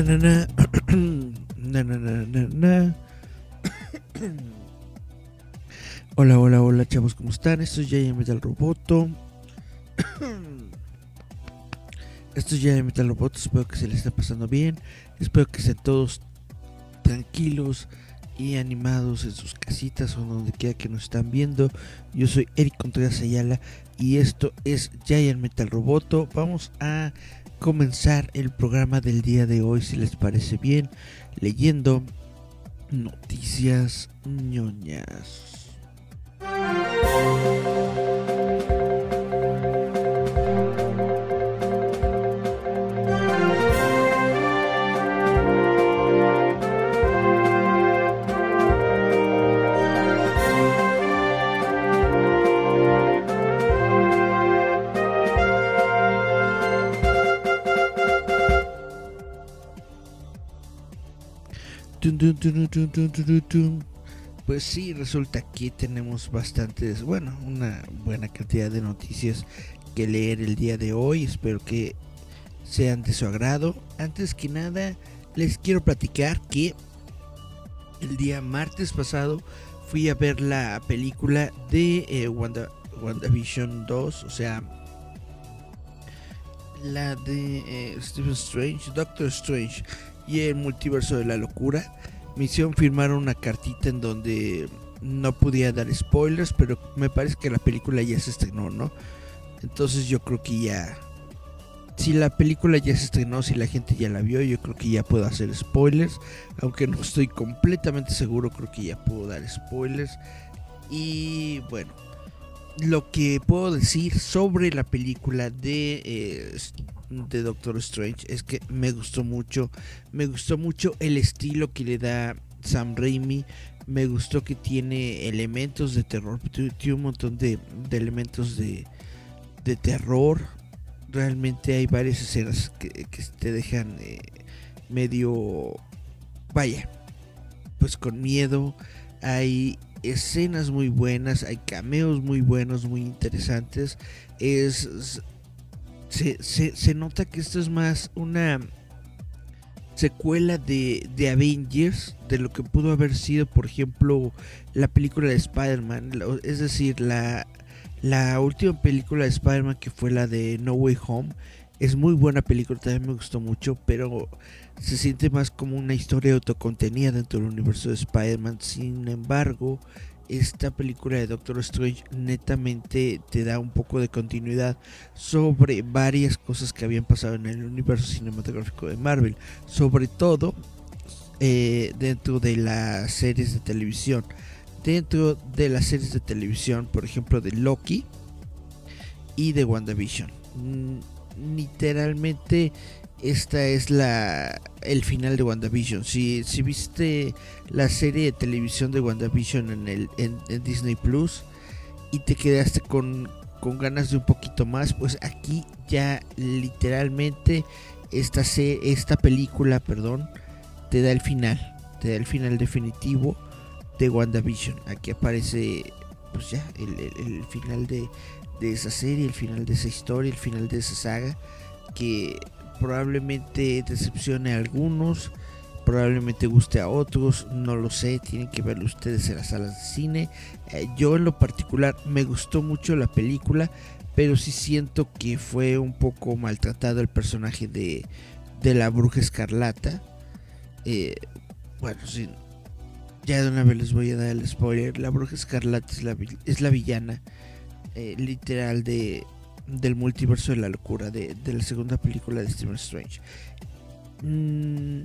Na, na, na. Na. Hola, hola, hola, chavos, ¿cómo están? Esto es Giant Metal Roboto. Esto es Giant Metal Roboto. Espero que se les esté pasando bien. Espero que estén todos tranquilos y animados en sus casitas o donde quiera que nos están viendo. Yo soy Eric Contreras Ayala y esto es Giant Metal Roboto. Vamos a comenzar el programa del día de hoy, si les parece bien, leyendo noticias ñoñas. Pues sí, resulta que tenemos bastantes, bueno, una buena cantidad de noticias que leer el día de hoy. Espero que sean de su agrado. Antes que nada, les quiero platicar que el día martes pasado fui a ver la película de eh, Wanda, WandaVision 2, o sea, la de eh, Stephen Strange, Doctor Strange y el multiverso de la locura. Me hicieron firmar una cartita en donde no podía dar spoilers, pero me parece que la película ya se estrenó, ¿no? Entonces yo creo que ya... Si la película ya se estrenó, si la gente ya la vio, yo creo que ya puedo hacer spoilers. Aunque no estoy completamente seguro, creo que ya puedo dar spoilers. Y bueno, lo que puedo decir sobre la película de, eh, de Doctor Strange es que me gustó mucho. Me gustó mucho el estilo que le da Sam Raimi. Me gustó que tiene elementos de terror. Tiene un montón de, de elementos de, de, terror. Realmente hay varias escenas que, que te dejan eh, medio... Vaya. Pues con miedo. Hay escenas muy buenas, hay cameos muy buenos, muy interesantes. Es, se, se, se, nota que esto es más una secuela de, de, Avengers, de lo que pudo haber sido, por ejemplo, la película de Spider-Man. Es decir, la, la última película de Spider-Man que fue la de No Way Home. Es muy buena película, también me gustó mucho, pero se siente más como una historia autocontenida dentro del universo de Spider-Man. Sin embargo, esta película de Doctor Strange netamente te da un poco de continuidad sobre varias cosas que habían pasado en el universo cinematográfico de Marvel. Sobre todo eh, dentro de las series de televisión. Dentro de las series de televisión, por ejemplo, de Loki y de WandaVision. Literalmente esta es la el final de WandaVision. Si, si viste la serie de televisión de WandaVision en, el, en, Disney Plus y te quedaste con, con, ganas de un poquito más, pues aquí ya literalmente esta, esta película, perdón, te da el final, te da el final definitivo de WandaVision. Aquí aparece pues ya el, el, el final de, de esa serie, el final de esa historia, el final de esa saga que probablemente decepcione a algunos, probablemente guste a otros, no lo sé, tienen que verlo ustedes en las salas de cine. Eh, yo en lo particular me gustó mucho la película, pero sí siento que fue un poco maltratado el personaje de, de la bruja escarlata. Eh, bueno, sí, ya de una vez les voy a dar el spoiler. La bruja escarlata es la, es la villana eh, literal de, del multiverso de la locura de, de, la segunda película de Stephen Strange. Mm,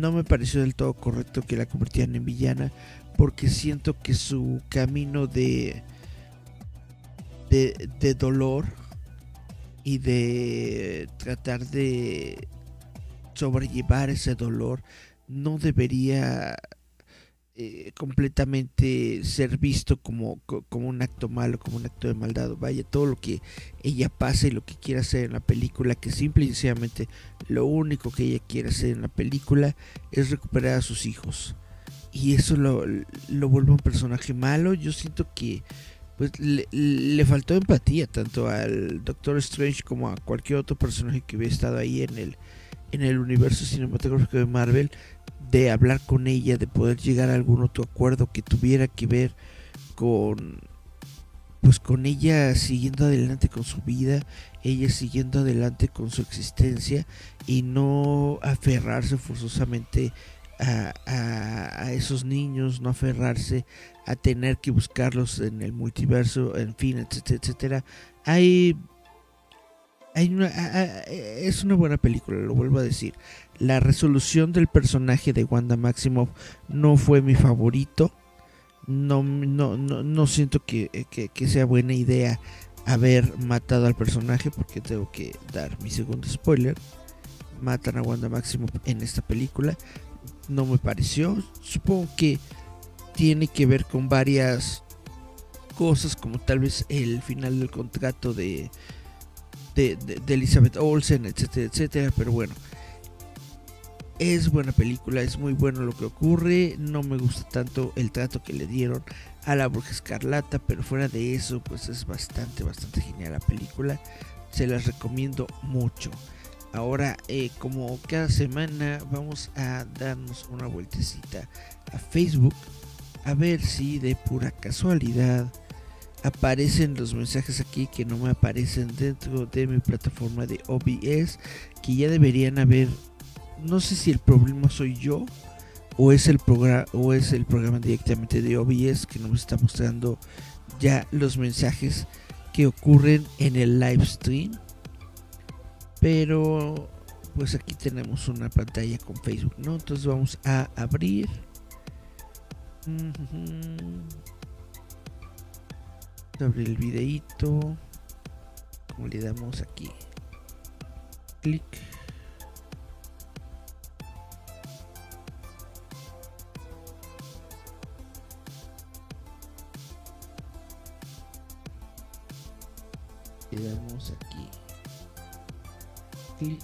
no me pareció del todo correcto que la convirtieran en villana porque siento que su camino de, de, de dolor y de tratar de sobrellevar ese dolor no debería eh, completamente ser visto como, como un acto malo, como un acto de maldad. Vaya, todo lo que ella pasa y lo que quiere hacer en la película, que simple y sencillamente lo único que ella quiere hacer en la película es recuperar a sus hijos. Y eso lo, lo vuelve un personaje malo. Yo siento que pues le, le, faltó empatía tanto al Doctor Strange como a cualquier otro personaje que hubiera estado ahí en el, en el universo cinematográfico de Marvel de hablar con ella, de poder llegar a algún otro acuerdo que tuviera que ver con pues con ella siguiendo adelante con su vida, ella siguiendo adelante con su existencia y no aferrarse forzosamente a, a, esos niños, no aferrarse a tener que buscarlos en el multiverso, en fin, etcétera, etcétera. Hay, hay una, es una buena película, lo vuelvo a decir. La resolución del personaje de Wanda Maximoff no fue mi favorito. No, no, no, siento que, sea buena idea haber matado al personaje porque tengo que dar mi segundo spoiler. Matan a Wanda Maximoff en esta película. No me pareció. Supongo que tiene que ver con varias cosas como tal vez el final del contrato de, de, de Elizabeth Olsen, etcétera, etcétera. Pero bueno, es buena película, es muy bueno lo que ocurre. No me gusta tanto el trato que le dieron a la Bruja Escarlata, pero fuera de eso, pues es bastante, bastante genial la película. Se las recomiendo mucho. Ahora, eh, como cada semana, vamos a darnos una vueltecita a Facebook a ver si de pura casualidad aparecen los mensajes aquí que no me aparecen dentro de mi plataforma de OBS, que ya deberían haber no sé si el problema soy yo o es el programa o es el programa directamente de OBS que nos está mostrando ya los mensajes que ocurren en el live stream. Pero pues aquí tenemos una pantalla con Facebook, ¿no? Entonces vamos a abrir. Abrir el videito. Como le damos aquí. Clic. Damos aquí. Clic.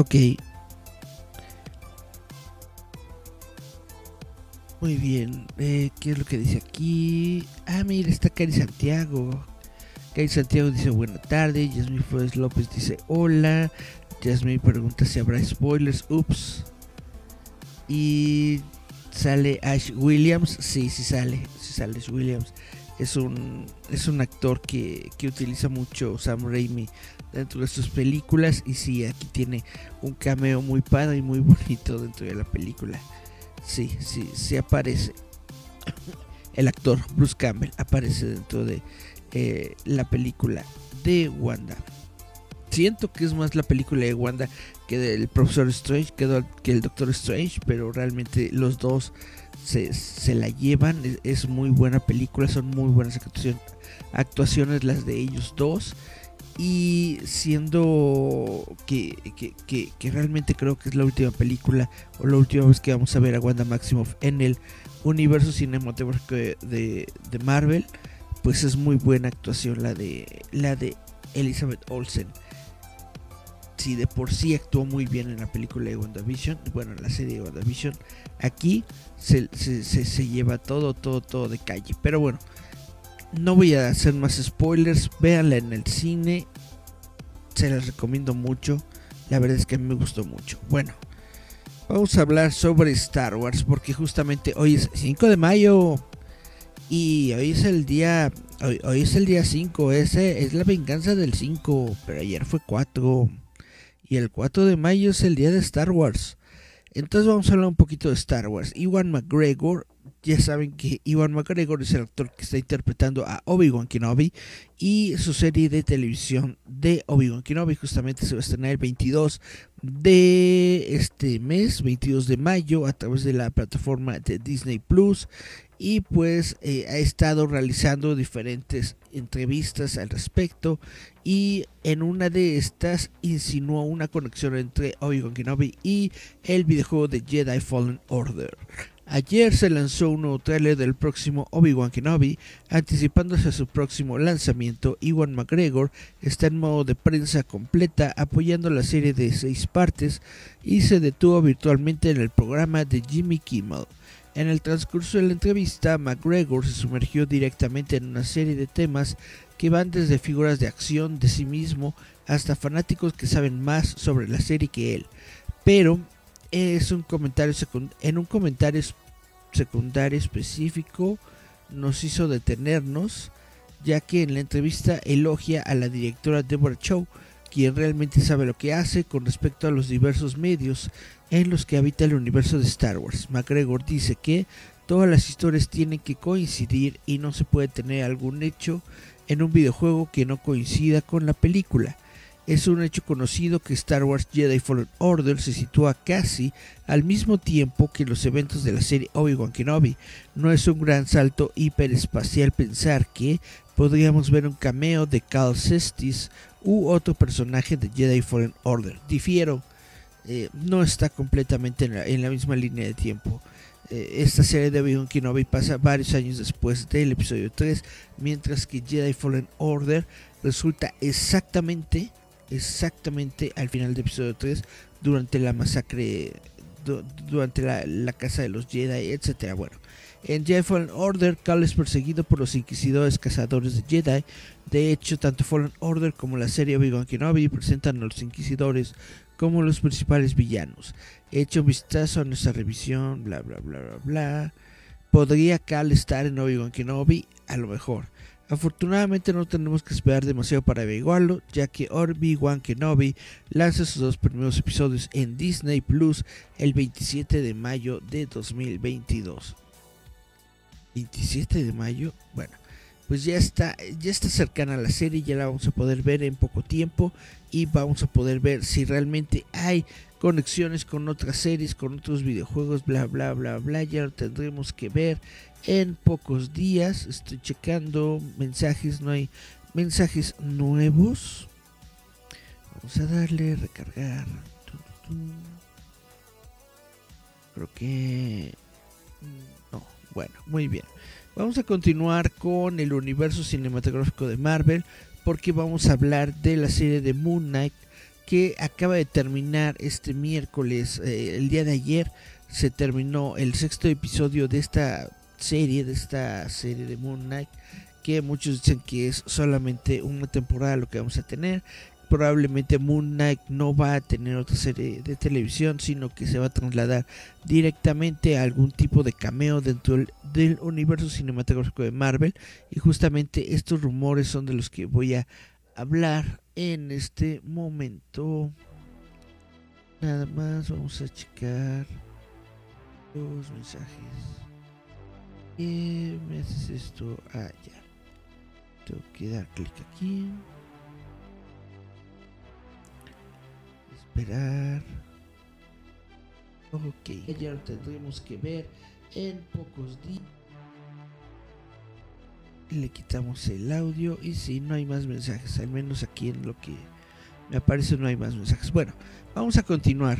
Ok. Muy bien. Eh, qué es lo que dice aquí ah mira está Cari Santiago. Cari Santiago dice buena tarde Yasmin Flores López dice hola Yasmin pregunta si habrá spoilers. Ups. Y sale Ash Williams, sí, sí sale, sí sale Ash Williams. Es un, es un actor que, que utiliza mucho Sam Raimi dentro de sus películas y sí, aquí tiene un cameo muy padre y muy bonito dentro de la película. Sí, sí, sí aparece. El actor Bruce Campbell aparece dentro de eh, la película de Wanda. Siento que es más la película de Wanda que del Profesor Strange, que, que el Doctor Strange, pero realmente los dos se, la llevan. Es, muy buena película, son muy buenas actuaciones las de ellos dos. Y siendo que, que, realmente creo que es la última película o la última vez que vamos a ver a Wanda Maximoff en el universo cinematográfico de, de, de Marvel, pues es muy buena actuación la de, la de Elizabeth Olsen si de por sí actuó muy bien en la película de WandaVision, bueno, en la serie de WandaVision, aquí se, lleva todo, todo, todo de calle. Pero bueno, no voy a hacer más spoilers, véanla en el cine, se las recomiendo mucho, la verdad es que me gustó mucho. Bueno, vamos a hablar sobre Star Wars, porque justamente hoy es 5 de mayo. Y hoy es el día. Hoy, es el día 5. Ese es la venganza del 5. Pero ayer fue 4 y el 4 de mayo es el día de Star Wars. Entonces vamos a hablar un poquito de Star Wars. Iwan McGregor ya saben que Iwan McGregor es el actor que está interpretando a Obi-Wan Kenobi y su serie de televisión de Obi-Wan Kenobi justamente se va a estrenar el 22 de este mes, 22 de mayo, a través de la plataforma de Disney Plus y pues eh, ha estado realizando diferentes entrevistas al respecto y en una de estas insinuó una conexión entre Obi-Wan Kenobi y el videojuego de Jedi Fallen Order. Ayer se lanzó un nuevo trailer del próximo Obi-Wan Kenobi, anticipándose a su próximo lanzamiento. Iwan McGregor está en modo de prensa completa apoyando la serie de seis partes y se detuvo virtualmente en el programa de Jimmy Kimmel. En el transcurso de la entrevista, McGregor se sumergió directamente en una serie de temas que van desde figuras de acción de sí mismo hasta fanáticos que saben más sobre la serie que él. Pero es un comentario en un comentario secundario específico nos hizo detenernos, ya que en la entrevista elogia a la directora Deborah Chow, quien realmente sabe lo que hace con respecto a los diversos medios en los que habita el universo de Star Wars. McGregor dice que todas las historias tienen que coincidir y no se puede tener algún hecho en un videojuego que no coincida con la película. Es un hecho conocido que Star Wars Jedi Fallen Order se sitúa casi al mismo tiempo que los eventos de la serie Obi-Wan Kenobi. No es un gran salto hiperespacial pensar que podríamos ver un cameo de Cal Cestis u otro personaje de Jedi Fallen Order. Difiero eh, no está completamente en la, misma línea de tiempo. Eh, esta serie de Obi-Wan pasa varios años después del episodio 3, mientras que Jedi Fallen Order resulta exactamente, exactamente al final del episodio 3, durante la masacre, durante la, la, casa de los Jedi, etc. Bueno, en Jedi Fallen Order, Cal es perseguido por los inquisidores cazadores de Jedi. De hecho, tanto Fallen Order como la serie Obi-Wan Kenobi presentan a los inquisidores como los principales villanos. He hecho un vistazo a nuestra revisión, bla bla bla bla bla. ¿Podría Cal estar en Obi-Wan Kenobi? A lo mejor. Afortunadamente no tenemos que esperar demasiado para averiguarlo, ya que Obi-Wan Kenobi lanza sus dos primeros episodios en Disney Plus el 27 de mayo de 2022. 27 de mayo, bueno, pues ya está, ya está cercana la serie, ya la vamos a poder ver en poco tiempo y vamos a poder ver si realmente hay conexiones con otras series, con otros videojuegos, bla bla bla bla, ya lo tendremos que ver en pocos días. Estoy checando mensajes, no hay mensajes nuevos. Vamos a darle recargar. Creo que no, bueno, muy bien. Vamos a continuar con el universo cinematográfico de Marvel porque vamos a hablar de la serie de Moon Knight que acaba de terminar este miércoles, eh, el día de ayer se terminó el sexto episodio de esta serie, de esta serie de Moon Knight, que muchos dicen que es solamente una temporada lo que vamos a tener, probablemente Moon Knight no va a tener otra serie de televisión, sino que se va a trasladar directamente a algún tipo de cameo dentro del, universo cinematográfico de Marvel. Y justamente estos rumores son de los que voy a hablar en este momento. Nada más, vamos a checar los mensajes. ¿Qué me haces esto? Ah, ya. Tengo que dar clic aquí. Esperar. Ok, ya lo tendremos que ver en pocos días. Le quitamos el audio y si no hay más mensajes, al menos aquí en lo que me aparece no hay más mensajes. Bueno, vamos a continuar.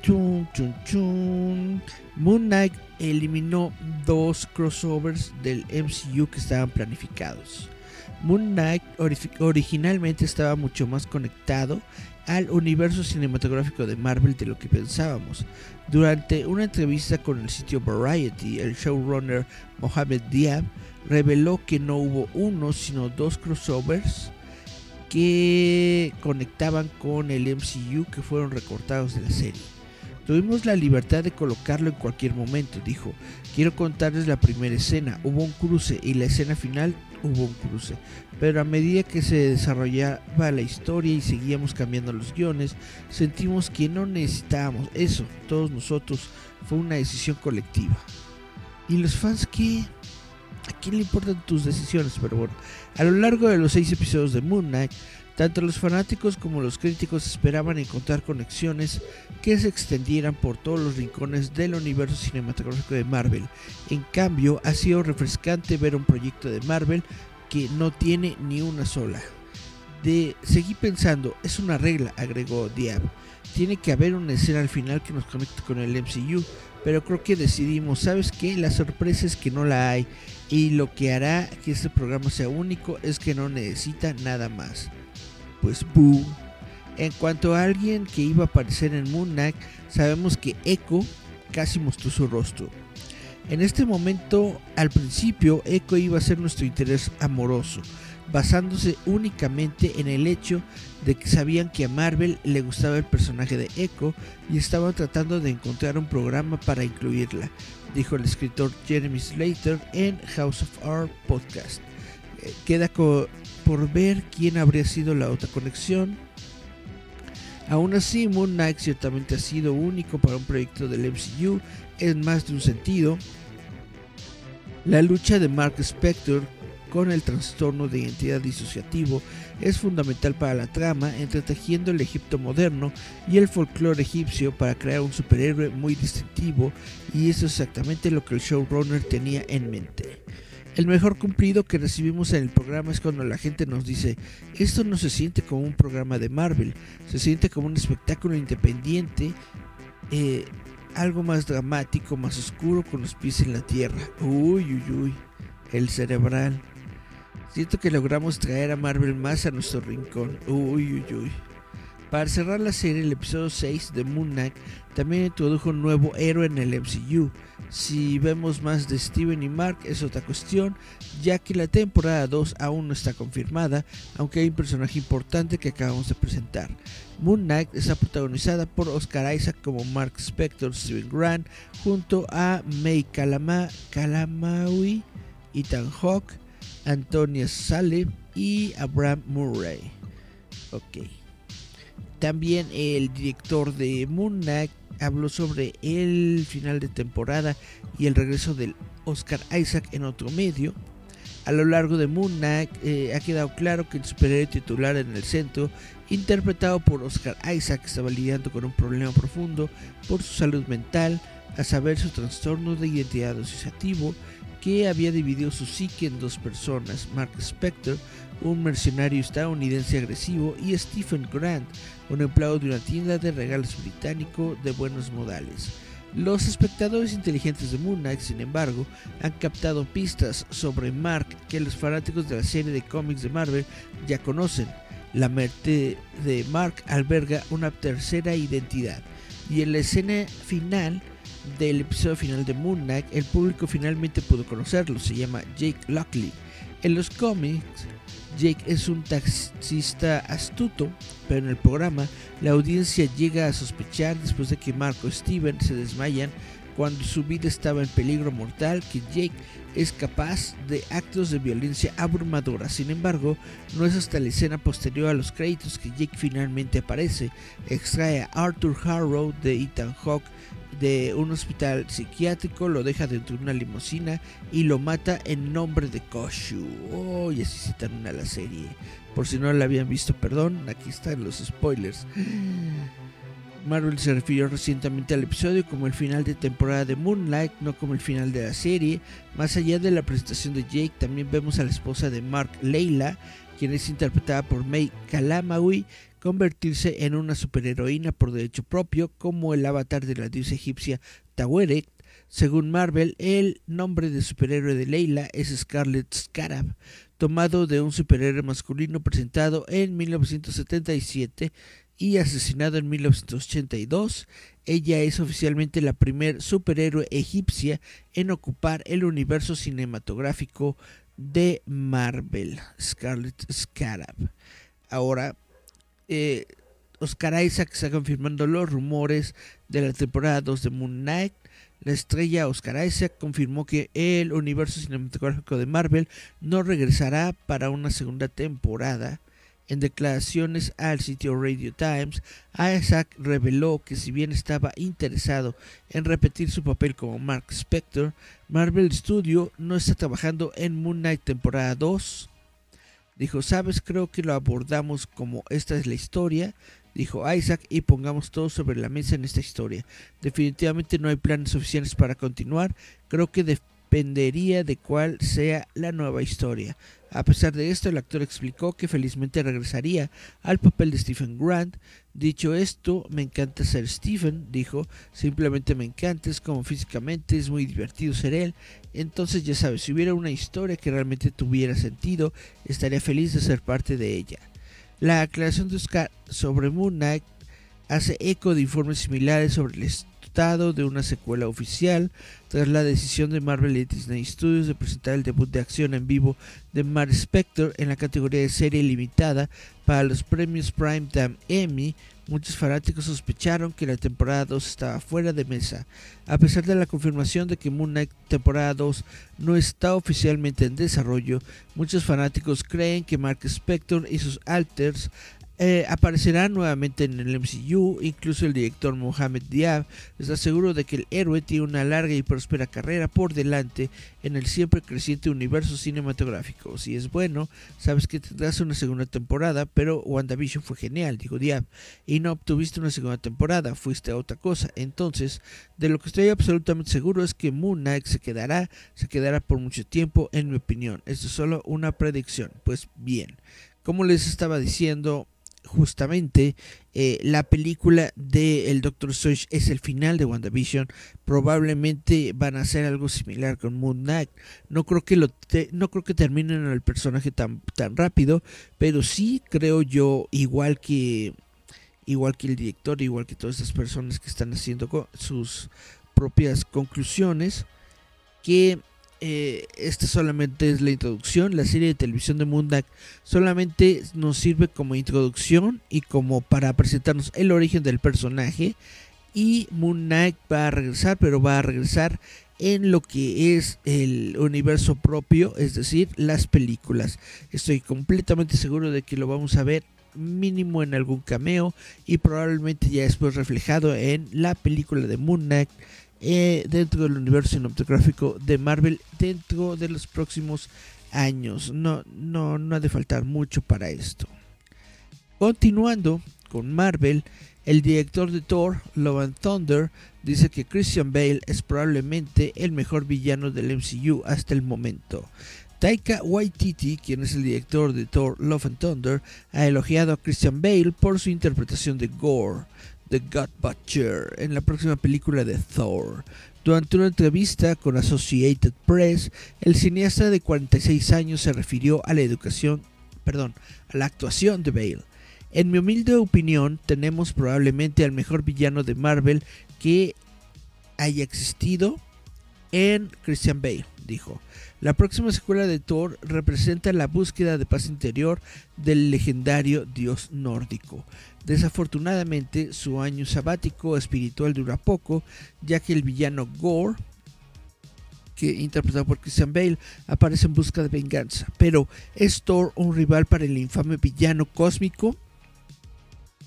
Chun, chun, chun. Moon Knight eliminó dos crossovers del MCU que estaban planificados. Moon Knight originalmente estaba mucho más conectado al universo cinematográfico de Marvel de lo que pensábamos. Durante una entrevista con el sitio Variety, el showrunner Mohamed Diab reveló que no hubo uno, sino dos crossovers que conectaban con el MCU que fueron recortados de la serie. Tuvimos la libertad de colocarlo en cualquier momento, dijo. Quiero contarles la primera escena. Hubo un cruce y la escena final hubo un cruce. Pero a medida que se desarrollaba la historia y seguíamos cambiando los guiones, sentimos que no necesitábamos eso. Todos nosotros fue una decisión colectiva. ¿Y los fans qué? ¿A quién le importan tus decisiones? Pero bueno, a lo largo de los seis episodios de Moon Knight, tanto los fanáticos como los críticos esperaban encontrar conexiones que se extendieran por todos los rincones del universo cinematográfico de Marvel. En cambio, ha sido refrescante ver un proyecto de Marvel que no tiene ni una sola. De seguir pensando, es una regla, agregó Diab. Tiene que haber una escena al final que nos conecte con el MCU, pero creo que decidimos, ¿sabes qué? La sorpresa es que no la hay y lo que hará que este programa sea único es que no necesita nada más pues boom. En cuanto a alguien que iba a aparecer en Moon Knight, sabemos que Echo casi mostró su rostro. En este momento, al principio, Echo iba a ser nuestro interés amoroso, basándose únicamente en el hecho de que sabían que a Marvel le gustaba el personaje de Echo y estaban tratando de encontrar un programa para incluirla, dijo el escritor Jeremy Slater en House of Art podcast. Eh, queda por ver quién habría sido la otra conexión. Aún así, Moon Knight ciertamente ha sido único para un proyecto del MCU en más de un sentido. La lucha de Mark Spector con el trastorno de identidad disociativo es fundamental para la trama, entretejiendo el Egipto moderno y el folclore egipcio para crear un superhéroe muy distintivo, y eso es exactamente lo que el showrunner tenía en mente. El mejor cumplido que recibimos en el programa es cuando la gente nos dice, esto no se siente como un programa de Marvel, se siente como un espectáculo independiente, eh, algo más dramático, más oscuro, con los pies en la tierra. Uy, uy, uy, el cerebral. Siento que logramos traer a Marvel más a nuestro rincón. Uy, uy, uy. Para cerrar la serie, el episodio 6 de Moon Knight también introdujo un nuevo héroe en el MCU. Si vemos más de Steven y Mark es otra cuestión, ya que la temporada 2 aún no está confirmada, aunque hay un personaje importante que acabamos de presentar. Moon Knight está protagonizada por Oscar Isaac como Mark Spector, Steven Grant, junto a May Kalama, Kalamaui, Ethan Hawke, Antonia Sale y Abraham Murray. Ok. También el director de Moon Knight habló sobre el final de temporada y el regreso del Oscar Isaac en otro medio. A lo largo de Moon Knight eh, ha quedado claro que el superhéroe titular en el centro, interpretado por Oscar Isaac, estaba lidiando con un problema profundo por su salud mental, a saber su trastorno de identidad asociativo, que había dividido su psique en dos personas, Mark Spector, un mercenario estadounidense agresivo, y Stephen Grant, un empleado de una tienda de regalos británico de buenos modales. Los espectadores inteligentes de Moon Knight, sin embargo, han captado pistas sobre Mark que los fanáticos de la serie de cómics de Marvel ya conocen. La mente de Mark alberga una tercera identidad y en la escena final del episodio final de Moon Knight el público finalmente pudo conocerlo, se llama Jake Lockley. En los cómics Jake es un taxista astuto, pero en el programa la audiencia llega a sospechar después de que Marco y Steven se desmayan cuando su vida estaba en peligro mortal que Jake es capaz de actos de violencia abrumadora. Sin embargo, no es hasta la escena posterior a los créditos que Jake finalmente aparece. Extrae a Arthur Harrow de Ethan Hawke de un hospital psiquiátrico, lo deja dentro de una limusina y lo mata en nombre de Koshu. Oh, y así se termina la serie. Por si no la habían visto, perdón, aquí están los spoilers. Marvel se refirió recientemente al episodio como el final de temporada de Moonlight, no como el final de la serie. Más allá de la presentación de Jake, también vemos a la esposa de Mark, Leila, quien es interpretada por May Kalamaui, convertirse en una superheroína por derecho propio, como el avatar de la diosa egipcia Taweret. Según Marvel, el nombre de superhéroe de Leila es Scarlet Scarab, tomado de un superhéroe masculino presentado en 1977 y asesinado en 1982. Ella es oficialmente la primer superhéroe egipcia en ocupar el universo cinematográfico de Marvel, Scarlet Scarab. Ahora, eh, Oscar Isaac está confirmando los rumores de la temporada 2 de Moon Knight. La estrella Oscar Isaac confirmó que el universo cinematográfico de Marvel no regresará para una segunda temporada En declaraciones al sitio Radio Times, Isaac reveló que si bien estaba interesado en repetir su papel como Mark Spector, Marvel Studio no está trabajando en Moon Knight temporada 2. Dijo, sabes, creo que lo abordamos como esta es la historia, dijo Isaac, y pongamos todo sobre la mesa en esta historia. Definitivamente no hay planes oficiales para continuar, creo que dependería de cuál sea la nueva historia. A pesar de esto, el actor explicó que felizmente regresaría al papel de Stephen Grant. Dicho esto, me encanta ser Stephen, dijo, simplemente me encanta, es como físicamente, es muy divertido ser él. Entonces ya sabes, si hubiera una historia que realmente tuviera sentido, estaría feliz de ser parte de ella. La aclaración de Oscar sobre Moon Knight hace eco de informes similares sobre el de una secuela oficial tras la decisión de Marvel y Disney Studios de presentar el debut de acción en vivo de Mark Spector en la categoría de serie limitada para los premios Primetime Emmy. Muchos fanáticos sospecharon que la temporada 2 estaba fuera de mesa. A pesar de la confirmación de que Moon Knight temporada 2 no está oficialmente en desarrollo, muchos fanáticos creen que Mark Spector y sus alters eh, aparecerá nuevamente en el MCU, incluso el director Mohamed Diab está seguro de que el héroe tiene una larga y próspera carrera por delante en el siempre creciente universo cinematográfico. Si es bueno, sabes que tendrás una segunda temporada, pero WandaVision fue genial, dijo Diab, y no obtuviste una segunda temporada, fuiste a otra cosa. Entonces, de lo que estoy absolutamente seguro es que Moon Knight se quedará, se quedará por mucho tiempo, en mi opinión. Esto es solo una predicción. Pues bien, como les estaba diciendo, justamente eh, la película de El Doctor Strange es el final de WandaVision. Probablemente van a hacer algo similar con Moon Knight. No creo que lo no creo que terminen el personaje tan, tan rápido, pero sí creo yo igual que igual que el director, igual que todas estas personas que están haciendo sus propias conclusiones que eh, esta solamente es la introducción. La serie de televisión de Knight solamente nos sirve como introducción y como para presentarnos el origen del personaje. Y Moon Knight va a regresar, pero va a regresar en lo que es el universo propio, es decir, las películas. Estoy completamente seguro de que lo vamos a ver mínimo en algún cameo y probablemente ya después reflejado en la película de Moon Knight eh, dentro del universo cinematográfico de Marvel dentro de los próximos años. No, no, no ha de faltar mucho para esto. Continuando con Marvel, el director de Thor, Love Thunder, dice que Christian Bale es probablemente el mejor villano del MCU hasta el momento. Taika Waititi, quien es el director de Thor Love and Thunder, ha elogiado a Christian Bale por su interpretación de Gore. The God Butcher en la próxima película de Thor. Durante una entrevista con Associated Press, el cineasta de 46 años se refirió a la educación, perdón, a la actuación de Bale. En mi humilde opinión, tenemos probablemente al mejor villano de Marvel que haya existido en Christian Bale, dijo. La próxima secuela de Thor representa la búsqueda de paz interior del legendario dios nórdico. Desafortunadamente, su año sabático espiritual dura poco, ya que el villano Gore, que interpretado por Christian Bale, aparece en busca de venganza. Pero ¿es Thor un rival para el infame villano cósmico?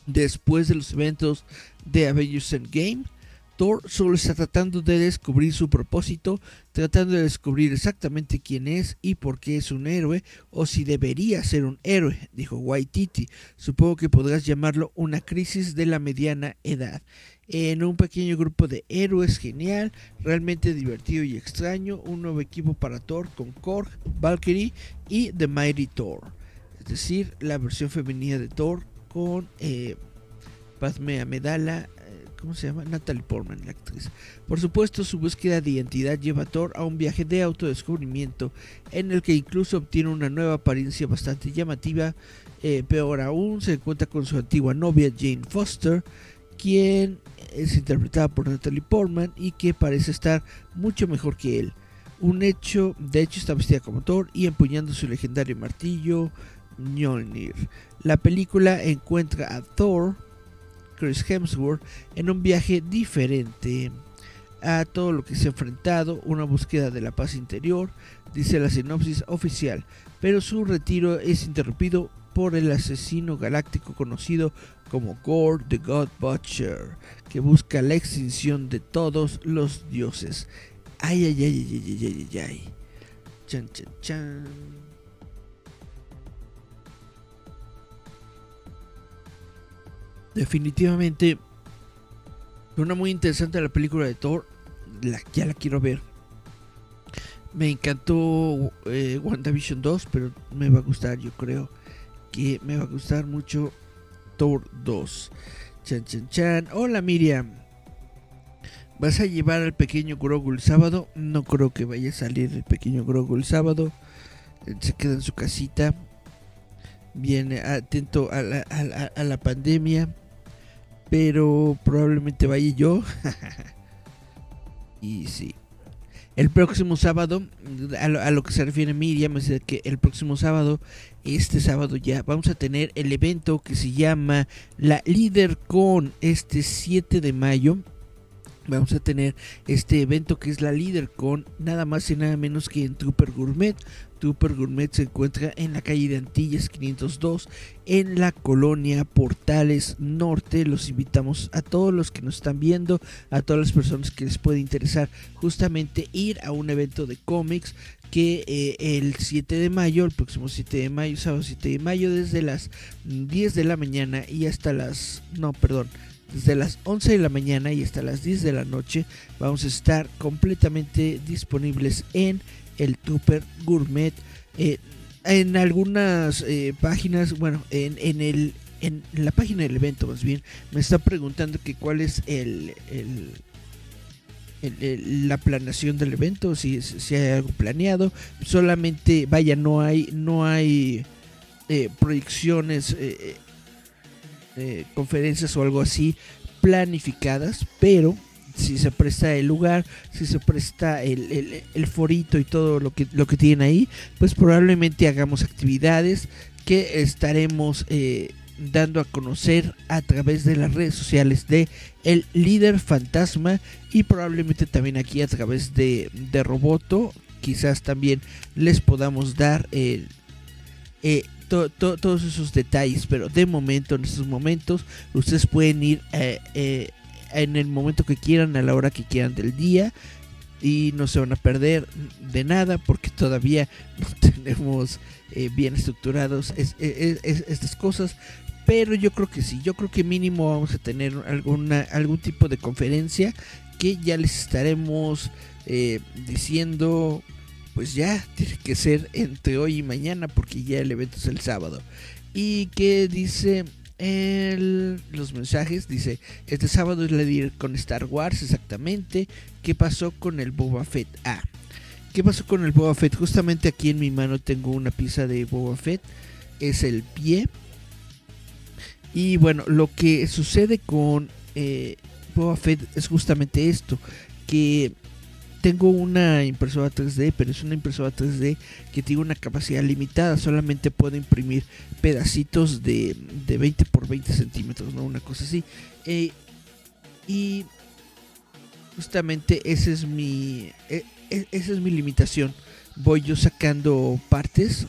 Después de los eventos de Avengers Endgame, Thor solo está tratando de descubrir su propósito, tratando de descubrir exactamente quién es y por qué es un héroe, o si debería ser un héroe, dijo Waititi. Supongo que podrás llamarlo una crisis de la mediana edad. En un pequeño grupo de héroes genial, realmente divertido y extraño, un nuevo equipo para Thor con Korg, Valkyrie y The Mighty Thor. Es decir, la versión femenina de Thor con eh, Padme ¿Cómo se llama? Natalie Portman, la actriz. Por supuesto, su búsqueda de identidad lleva a Thor a un viaje de autodescubrimiento en el que incluso obtiene una nueva apariencia bastante llamativa. Eh, peor aún, se encuentra con su antigua novia Jane Foster, quien es interpretada por Natalie Portman y que parece estar mucho mejor que él. Un hecho, de hecho, está vestida como Thor y empuñando su legendario martillo Mjolnir. La película encuentra a Thor Chris Hemsworth en un viaje diferente a todo lo que se ha enfrentado, una búsqueda de la paz interior, dice la sinopsis oficial, pero su retiro es interrumpido por el asesino galáctico conocido como Gore the God Butcher, que busca la extinción de todos los dioses. Ay, ay, ay, ay, ay, ay, ay, ay. Chan, chan, chan. Definitivamente, una muy interesante la película de Thor. La, ya la quiero ver. Me encantó eh, WandaVision 2, pero me va a gustar, yo creo que me va a gustar mucho Thor 2. Chan, chan, chan. Hola Miriam. ¿Vas a llevar al pequeño Grogu el sábado? No creo que vaya a salir el pequeño Grogu el sábado. Se queda en su casita. Viene atento a la, a la pandemia. Pero probablemente vaya yo. y sí. El próximo sábado, a lo, que se refiere Miriam, es que el próximo sábado, este sábado ya, vamos a tener el evento que se llama la Líder Con este 7 de mayo. Vamos a tener este evento que es la Líder Con, nada más y nada menos que en Trooper Gourmet. Trooper Gourmet se encuentra en la calle de Antillas 502 en la colonia Portales Norte. Los invitamos a todos los que nos están viendo, a todas las personas que les puede interesar justamente ir a un evento de cómics que eh, el 7 de mayo, el próximo 7 de mayo, sábado 7 de mayo, desde las 10 de la mañana y hasta las, no, perdón, desde las 11 de la mañana y hasta las 10 de la noche vamos a estar completamente disponibles en el Tupper Gourmet. Eh, en algunas eh, páginas, bueno, en, en, el, en la página del evento más bien, me está preguntando que cuál es el, la planeación del evento, si, si hay algo planeado. Solamente, vaya, no hay, no hay eh, proyecciones, conferencias o algo así planificadas, pero si se presta el lugar, si se presta el, el, forito y todo lo que, lo que tienen ahí, pues probablemente hagamos actividades que estaremos eh, dando a conocer a través de las redes sociales de el líder fantasma y probablemente también aquí a través de, de Roboto. Quizás también les podamos dar el, eh, todos esos detalles pero de momento en estos momentos ustedes pueden ir eh, eh en el momento que quieran, a la hora que quieran del día. Y no se van a perder de nada porque todavía no tenemos eh, bien estructurados estas cosas. Pero yo creo que sí, yo creo que mínimo vamos a tener alguna, algún tipo de conferencia que ya les estaremos eh, diciendo pues ya tiene que ser entre hoy y mañana porque ya el evento es el sábado. Y que dice el, los mensajes. Dice, este sábado es la con Star Wars exactamente. ¿Qué pasó con el Boba Fett? Ah, ¿qué pasó con el Boba Fett? Justamente aquí en mi mano tengo una pieza de Boba Fett. Es el pie. Y bueno, lo que sucede con eh, Boba Fett es justamente esto. Que tengo una impresora 3D, pero es una impresora 3D que tiene una capacidad limitada. Solamente puedo imprimir pedacitos de, de 20 por 20 centímetros, ¿no? Una cosa así. Eh, y justamente esa es mi, e, e, esa es mi limitación. Voy yo sacando partes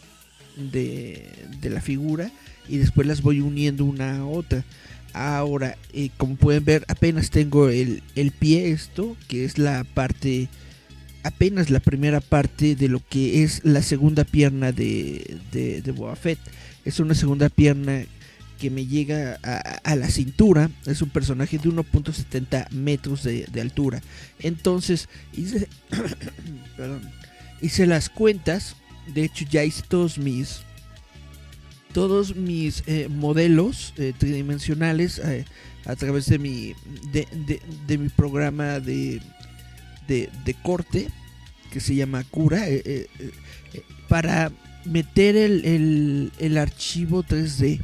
de, de la figura y después las voy uniendo una a otra. Ahora, eh, como pueden ver, apenas tengo el, el, pie, esto, que es la parte, apenas la primera parte de lo que es la segunda pierna de, de, de Fett. Es una segunda pierna que me llega a, la cintura. Es un personaje de 1.70 metros de, altura. Entonces, hice, hice las cuentas. De hecho, ya hice todos mis todos mis eh, modelos eh, tridimensionales eh, a través de mi de, mi programa de, de, corte que se llama cura para meter el, el, archivo 3D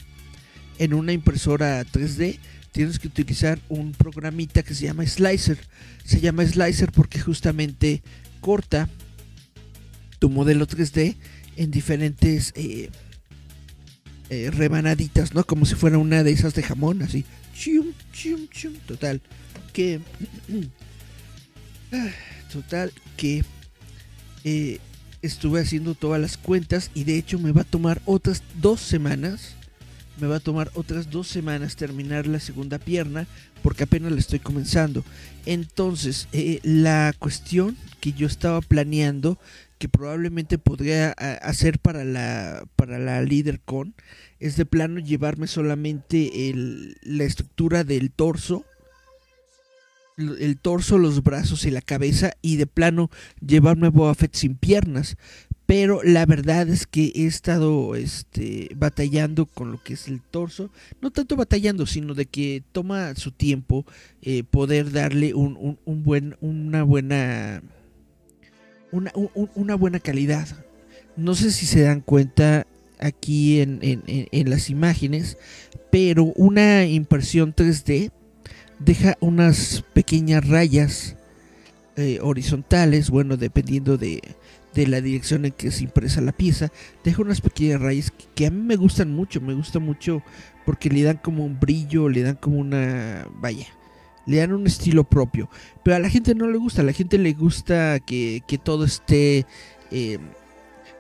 en una impresora 3D tienes que utilizar un programita que se llama Slicer. Se llama Slicer porque justamente corta tu modelo 3D en diferentes eh, rebanaditas, ¿no? Como si fuera una de esas de jamón, así. Chum, chum, chum. Total, que... total, que... Eh, estuve haciendo todas las cuentas y de hecho me va a tomar otras dos semanas. Me va a tomar otras dos semanas terminar la segunda pierna porque apenas la estoy comenzando. Entonces, eh, la cuestión que yo estaba planeando, que probablemente podría hacer para la, para la LeaderCon, es de plano llevarme solamente el, la estructura del torso el torso, los brazos y la cabeza y de plano llevarme a Boba Fett sin piernas. Pero la verdad es que he estado este, batallando con lo que es el torso. No tanto batallando, sino de que toma su tiempo eh, poder darle un, un, buen, una buena una, buena calidad. No sé si se dan cuenta aquí en, en, las imágenes, pero una impresión 3D deja unas pequeñas rayas eh, horizontales, bueno, dependiendo de, de, la dirección en que se impresa la pieza, deja unas pequeñas rayas que, a mí me gustan mucho, me gusta mucho porque le dan como un brillo, le dan como una, vaya, le dan un estilo propio, pero a la gente no le gusta, a la gente le gusta que, que todo esté, eh,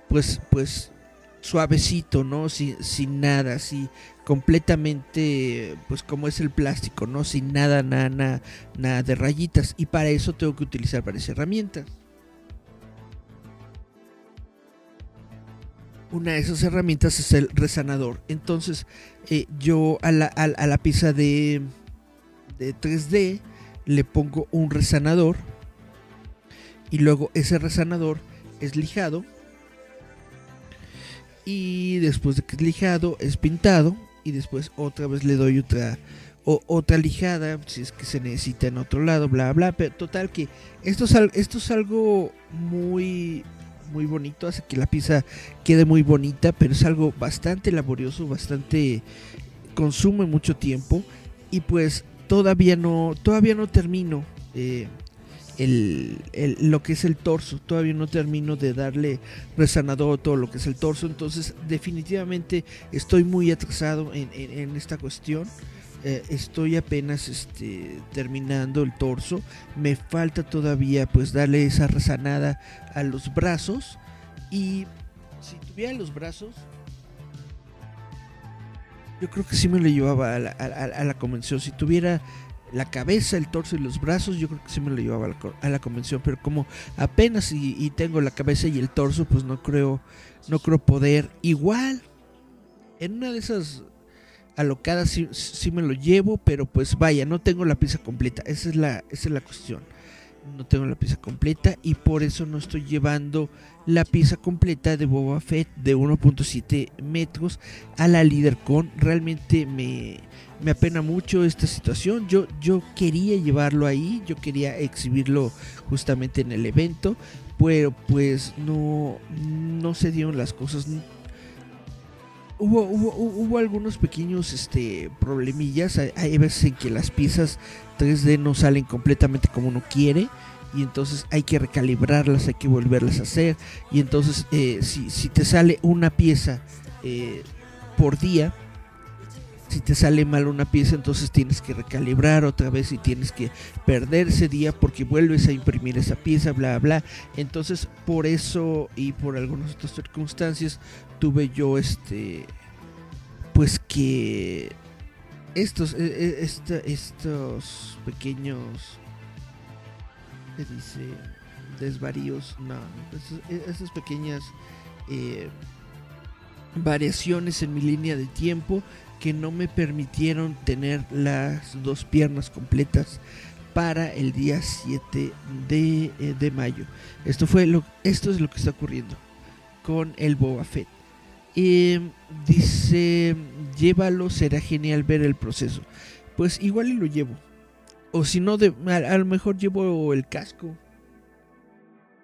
pues, pues, suavecito, ¿no? Sin, sin nada, así completamente, pues como es el plástico, ¿no? Sin nada, nada, nada, de rayitas. Y para eso tengo que utilizar varias herramientas. Una de esas herramientas es el resanador. Entonces, eh, yo a la, a, la pieza de, de 3D le pongo un resanador. Y luego ese resanador es lijado y después de que es lijado es pintado y después otra vez le doy otra o, otra lijada si es que se necesita en otro lado, bla bla, pero total que esto es, esto es algo muy muy bonito, hace que la pieza quede muy bonita, pero es algo bastante laborioso, bastante consume mucho tiempo y pues todavía no todavía no termino eh, el, lo que es el torso. Todavía no termino de darle resanador todo lo que es el torso. Entonces definitivamente estoy muy atrasado en, esta cuestión. Eh, estoy apenas este, terminando el torso. Me falta todavía pues darle esa resanada a los brazos. Y si tuviera los brazos, yo creo que sí me lo llevaba a la, a la convención. Si tuviera la cabeza, el torso y los brazos, yo creo que sí me lo llevaba a la, convención, pero como apenas y, tengo la cabeza y el torso, pues no creo, no creo poder. Igual, en una de esas alocadas sí, me lo llevo, pero pues vaya, no tengo la pieza completa, esa es la, esa es la cuestión. No tengo la pieza completa y por eso no estoy llevando la pieza completa de Boba Fett de 1.7 metros a la con Realmente me, me apena mucho esta situación. Yo, yo quería llevarlo ahí, yo quería exhibirlo justamente en el evento, pero pues no, no se dieron las cosas. Hubo, hubo, algunos pequeños este, problemillas. Hay, veces en que las piezas 3D no salen completamente como uno quiere. Y entonces hay que recalibrarlas, hay que volverlas a hacer. Y entonces eh, si, si, te sale una pieza eh, por día, si te sale mal una pieza, entonces tienes que recalibrar otra vez y tienes que perder ese día porque vuelves a imprimir esa pieza, bla, bla. Entonces, por eso y por algunas otras circunstancias, tuve yo este, pues que estos, e, e, estos pequeños, ¿qué dice? Desvaríos, no, estas pequeñas eh, variaciones en mi línea de tiempo que no me permitieron tener las dos piernas completas para el día 7 de, eh, de, mayo. Esto, fue lo, esto es lo que está ocurriendo con el Boba Fett. dice, llévalo, será genial ver el proceso. Pues igual y lo llevo. O si no, a, lo mejor llevo el casco.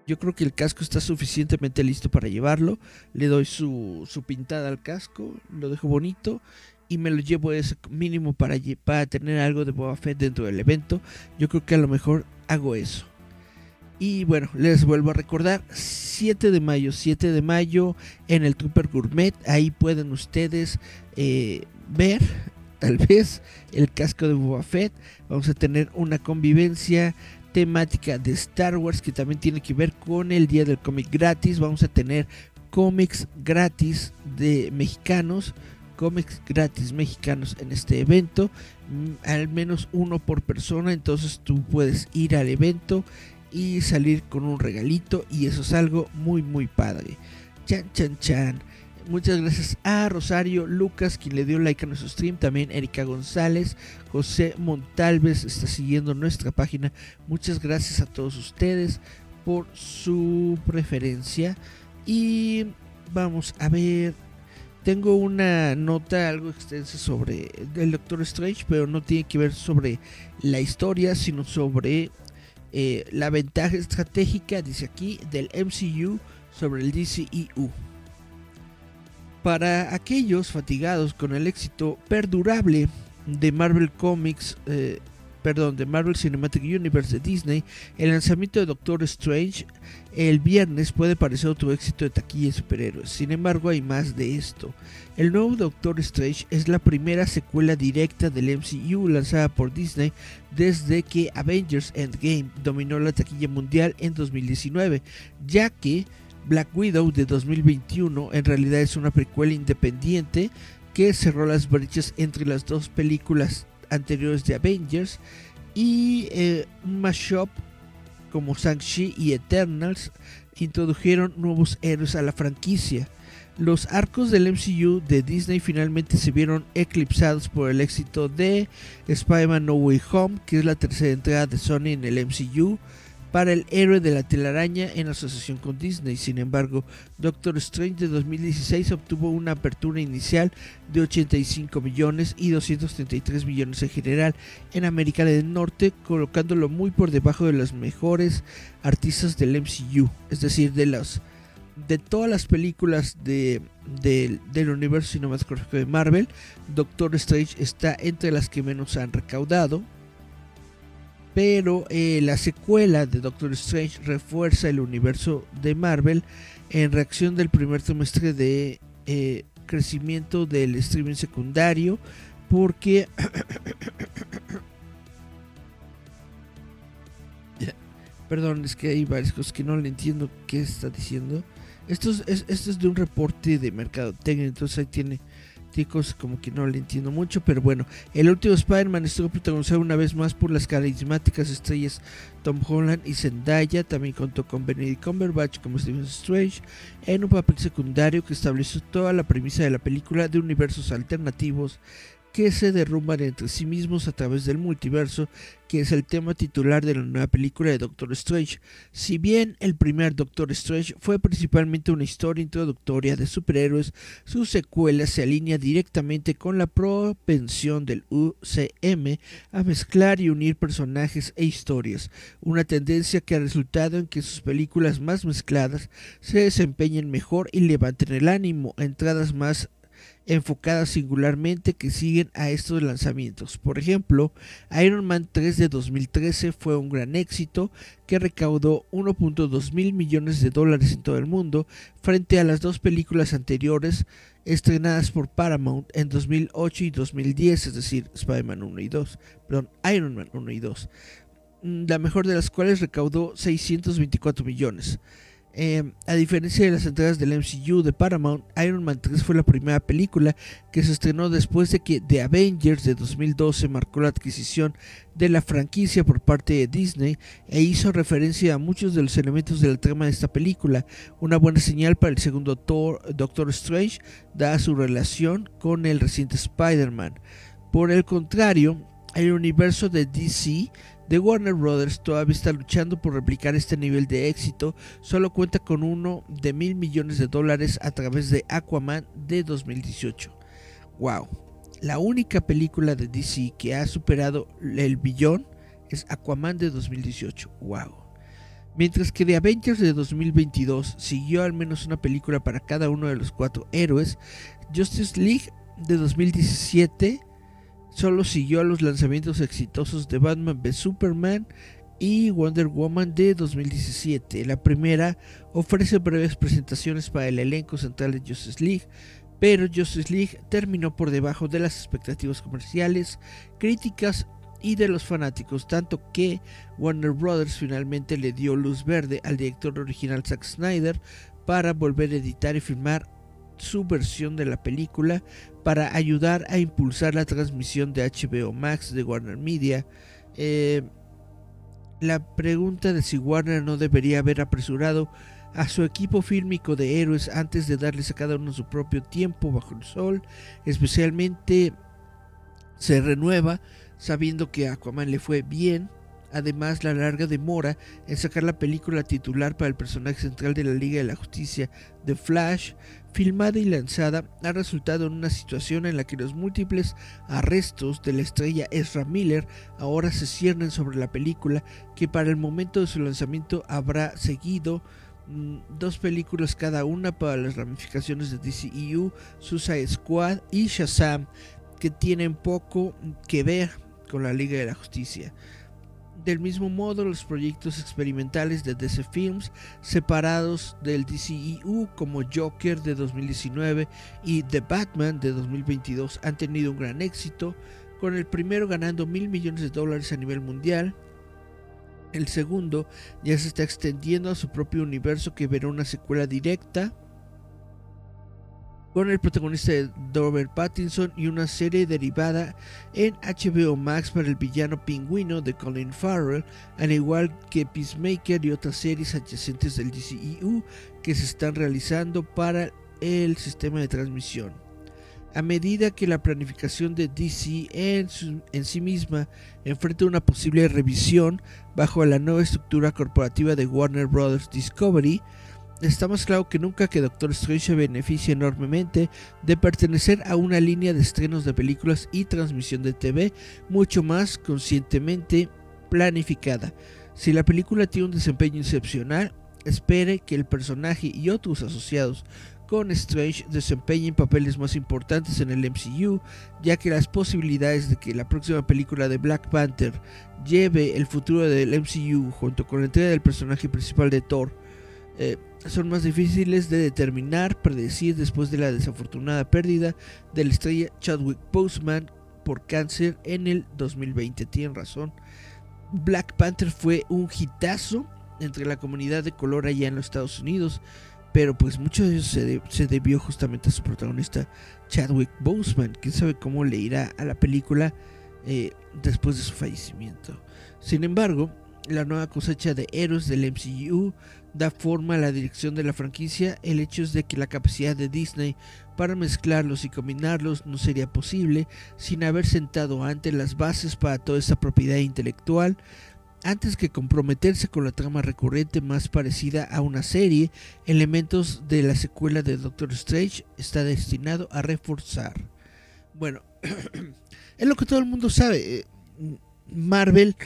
Yo creo que el casco está suficientemente listo para llevarlo. Le doy su, su pintada al casco, lo dejo bonito y me lo llevo ese mínimo para, para tener algo de Boba Fett dentro del evento. Yo creo que a lo mejor hago eso. Y bueno, les vuelvo a recordar, 7 de mayo, 7 de mayo en el Trooper Gourmet, ahí pueden ustedes eh, ver tal vez el casco de Boba Fett. Vamos a tener una convivencia temática de Star Wars que también tiene que ver con el día del cómic gratis. Vamos a tener cómics gratis de mexicanos, cómics gratis mexicanos en este evento, mm, al menos uno por persona, entonces tú puedes ir al evento y salir con un regalito y eso es algo muy muy padre. Chan chan chan. Muchas gracias a Rosario Lucas, quien le dio like a nuestro stream. También Erika González, José Montalves está siguiendo nuestra página. Muchas gracias a todos ustedes por su preferencia. Y vamos a ver. Tengo una nota algo extensa sobre el Doctor Strange, pero no tiene que ver sobre la historia, sino sobre eh, la ventaja estratégica, dice aquí, del MCU sobre el DCEU. Para aquellos fatigados con el éxito perdurable de Marvel Comics, eh, perdón, de Marvel Cinematic Universe de Disney, el lanzamiento de Doctor Strange el viernes puede parecer otro éxito de taquilla de superhéroes. Sin embargo, hay más de esto. El nuevo Doctor Strange es la primera secuela directa del MCU lanzada por Disney desde que Avengers Endgame dominó la taquilla mundial en 2019, ya que Black Widow de 2021 en realidad es una precuela independiente que cerró las brechas entre las dos películas anteriores de Avengers y eh, un mashup como Shang-Chi y Eternals introdujeron nuevos héroes a la franquicia. Los arcos del MCU de Disney finalmente se vieron eclipsados por el éxito de Spider-Man No Way Home, que es la tercera entrada de Sony en el MCU, para el héroe de la telaraña en asociación con Disney. Sin embargo, Doctor Strange de 2016 obtuvo una apertura inicial de 85 millones y 233 millones en general en América del Norte, colocándolo muy por debajo de los mejores artistas del MCU, es decir, de las de todas las películas de, del universo cinematográfico de Marvel, Doctor Strange está entre las que menos han recaudado, pero eh, la secuela de Doctor Strange refuerza el universo de Marvel en reacción del primer trimestre de eh, crecimiento del streaming secundario porque perdón es que hay varias cosas que no le entiendo qué está diciendo. Esto es, de un reporte de mercado técnico entonces ahí tiene como que no le entiendo mucho, pero bueno, el último Spider-Man estuvo protagonizado una vez más por las carismáticas estrellas Tom Holland y Zendaya, también contó con Benedict Cumberbatch como Stephen Strange en un papel secundario que estableció toda la premisa de la película de universos alternativos que se derrumban entre sí mismos a través del multiverso, que es el tema titular de la nueva película de Doctor Strange. Si bien el primer Doctor Strange fue principalmente una historia introductoria de superhéroes, su secuela se alinea directamente con la propensión del UCM a mezclar y unir personajes e historias, una tendencia que ha resultado en que sus películas más mezcladas se desempeñen mejor y levanten el ánimo, entradas más enfocadas singularmente que siguen a estos lanzamientos. Por ejemplo, Iron Man 3 de 2013 fue un gran éxito que recaudó 1.2 mil millones de dólares en todo el mundo frente a las dos películas anteriores estrenadas por Paramount en 2008 y 2010, es decir, Spider-Man 1 y 2, perdón, Iron Man 1 y 2, mm, la mejor de las cuales recaudó 624 millones. Em, a diferencia de las entradas del MCU de Paramount, Iron Man 3 fue la primera película que se estrenó después de que The Avengers de 2012 marcó la adquisición de la franquicia por parte de Disney e hizo referencia a muchos de los elementos de la trama de esta película, una buena señal para el segundo Doctor Strange, dada su relación con el reciente Spider-Man. Por el contrario, el universo de DC The Warner Brothers todavía está luchando por replicar este nivel de éxito, solo cuenta con uno de mil millones de dólares a través de Aquaman de 2018. ¡Wow! La única película de DC que ha superado el billón es Aquaman de 2018. ¡Wow! Mientras que The Avengers de 2022 siguió al menos una película para cada uno de los cuatro héroes, Justice League de 2017 solo siguió a los lanzamientos exitosos de Batman v Superman y Wonder Woman de 2017. La primera ofrece breves presentaciones para el elenco central de Justice League, pero Justice League terminó por debajo de las expectativas comerciales, críticas y de los fanáticos, tanto que Warner Brothers finalmente le dio luz verde al director original Zack Snyder para volver a editar y filmar su versión de la película para ayudar a impulsar la transmisión de HBO Max de Warner Media. Eh, la pregunta de si Warner no debería haber apresurado a su equipo fílmico de héroes antes de darles a cada uno su propio tiempo bajo el sol, especialmente se renueva sabiendo que a Aquaman le fue bien Además, la larga demora en sacar la película titular para el personaje central de la Liga de la Justicia, The Flash, filmada y lanzada, ha resultado en una situación en la que los múltiples arrestos de la estrella Ezra Miller ahora se ciernen sobre la película, que para el momento de su lanzamiento habrá seguido mm, dos películas cada una para las ramificaciones de DCEU, Suicide Squad y Shazam, que tienen poco que ver con la Liga de la Justicia. Del mismo modo, los proyectos experimentales de DC Films, separados del DCEU como Joker de 2019 y The Batman de 2022, han tenido un gran éxito, con el primero ganando mil millones de dólares a nivel mundial. El segundo ya se está extendiendo a su propio universo que verá una secuela directa con el protagonista de Robert Pattinson y una serie derivada en HBO Max para el villano pingüino de Colin Farrell, al igual que Peacemaker y otras series adyacentes del DCEU que se están realizando para el sistema de transmisión. A medida que la planificación de DC en, en sí misma enfrenta una posible revisión bajo la nueva estructura corporativa de Warner Bros. Discovery, está más claro que nunca que Doctor Strange se beneficia enormemente de pertenecer a una línea de estrenos de películas y transmisión de TV mucho más conscientemente planificada. Si la película tiene un desempeño excepcional, espere que el personaje y otros asociados con Strange desempeñen papeles más importantes en el MCU, ya que las posibilidades de que la próxima película de Black Panther lleve el futuro del MCU junto con la entrega del personaje principal de Thor eh, son más difíciles de determinar, predecir después de la desafortunada pérdida de la estrella Chadwick Boseman por cáncer en el 2020. Tienen razón. Black Panther fue un hitazo entre la comunidad de color allá en los Estados Unidos, pero pues mucho de eso se, debió justamente a su protagonista Chadwick Boseman. Quién sabe cómo le irá a la película eh, después de su fallecimiento. Sin embargo, la nueva cosecha de héroes del MCU da forma a la dirección de la franquicia, el hecho es de que la capacidad de Disney para mezclarlos y combinarlos no sería posible sin haber sentado antes las bases para toda esa propiedad intelectual, antes que comprometerse con la trama recurrente más parecida a una serie, elementos de la secuela de Doctor Strange está destinado a reforzar. Bueno, es lo que todo el mundo sabe. Eh, Marvel,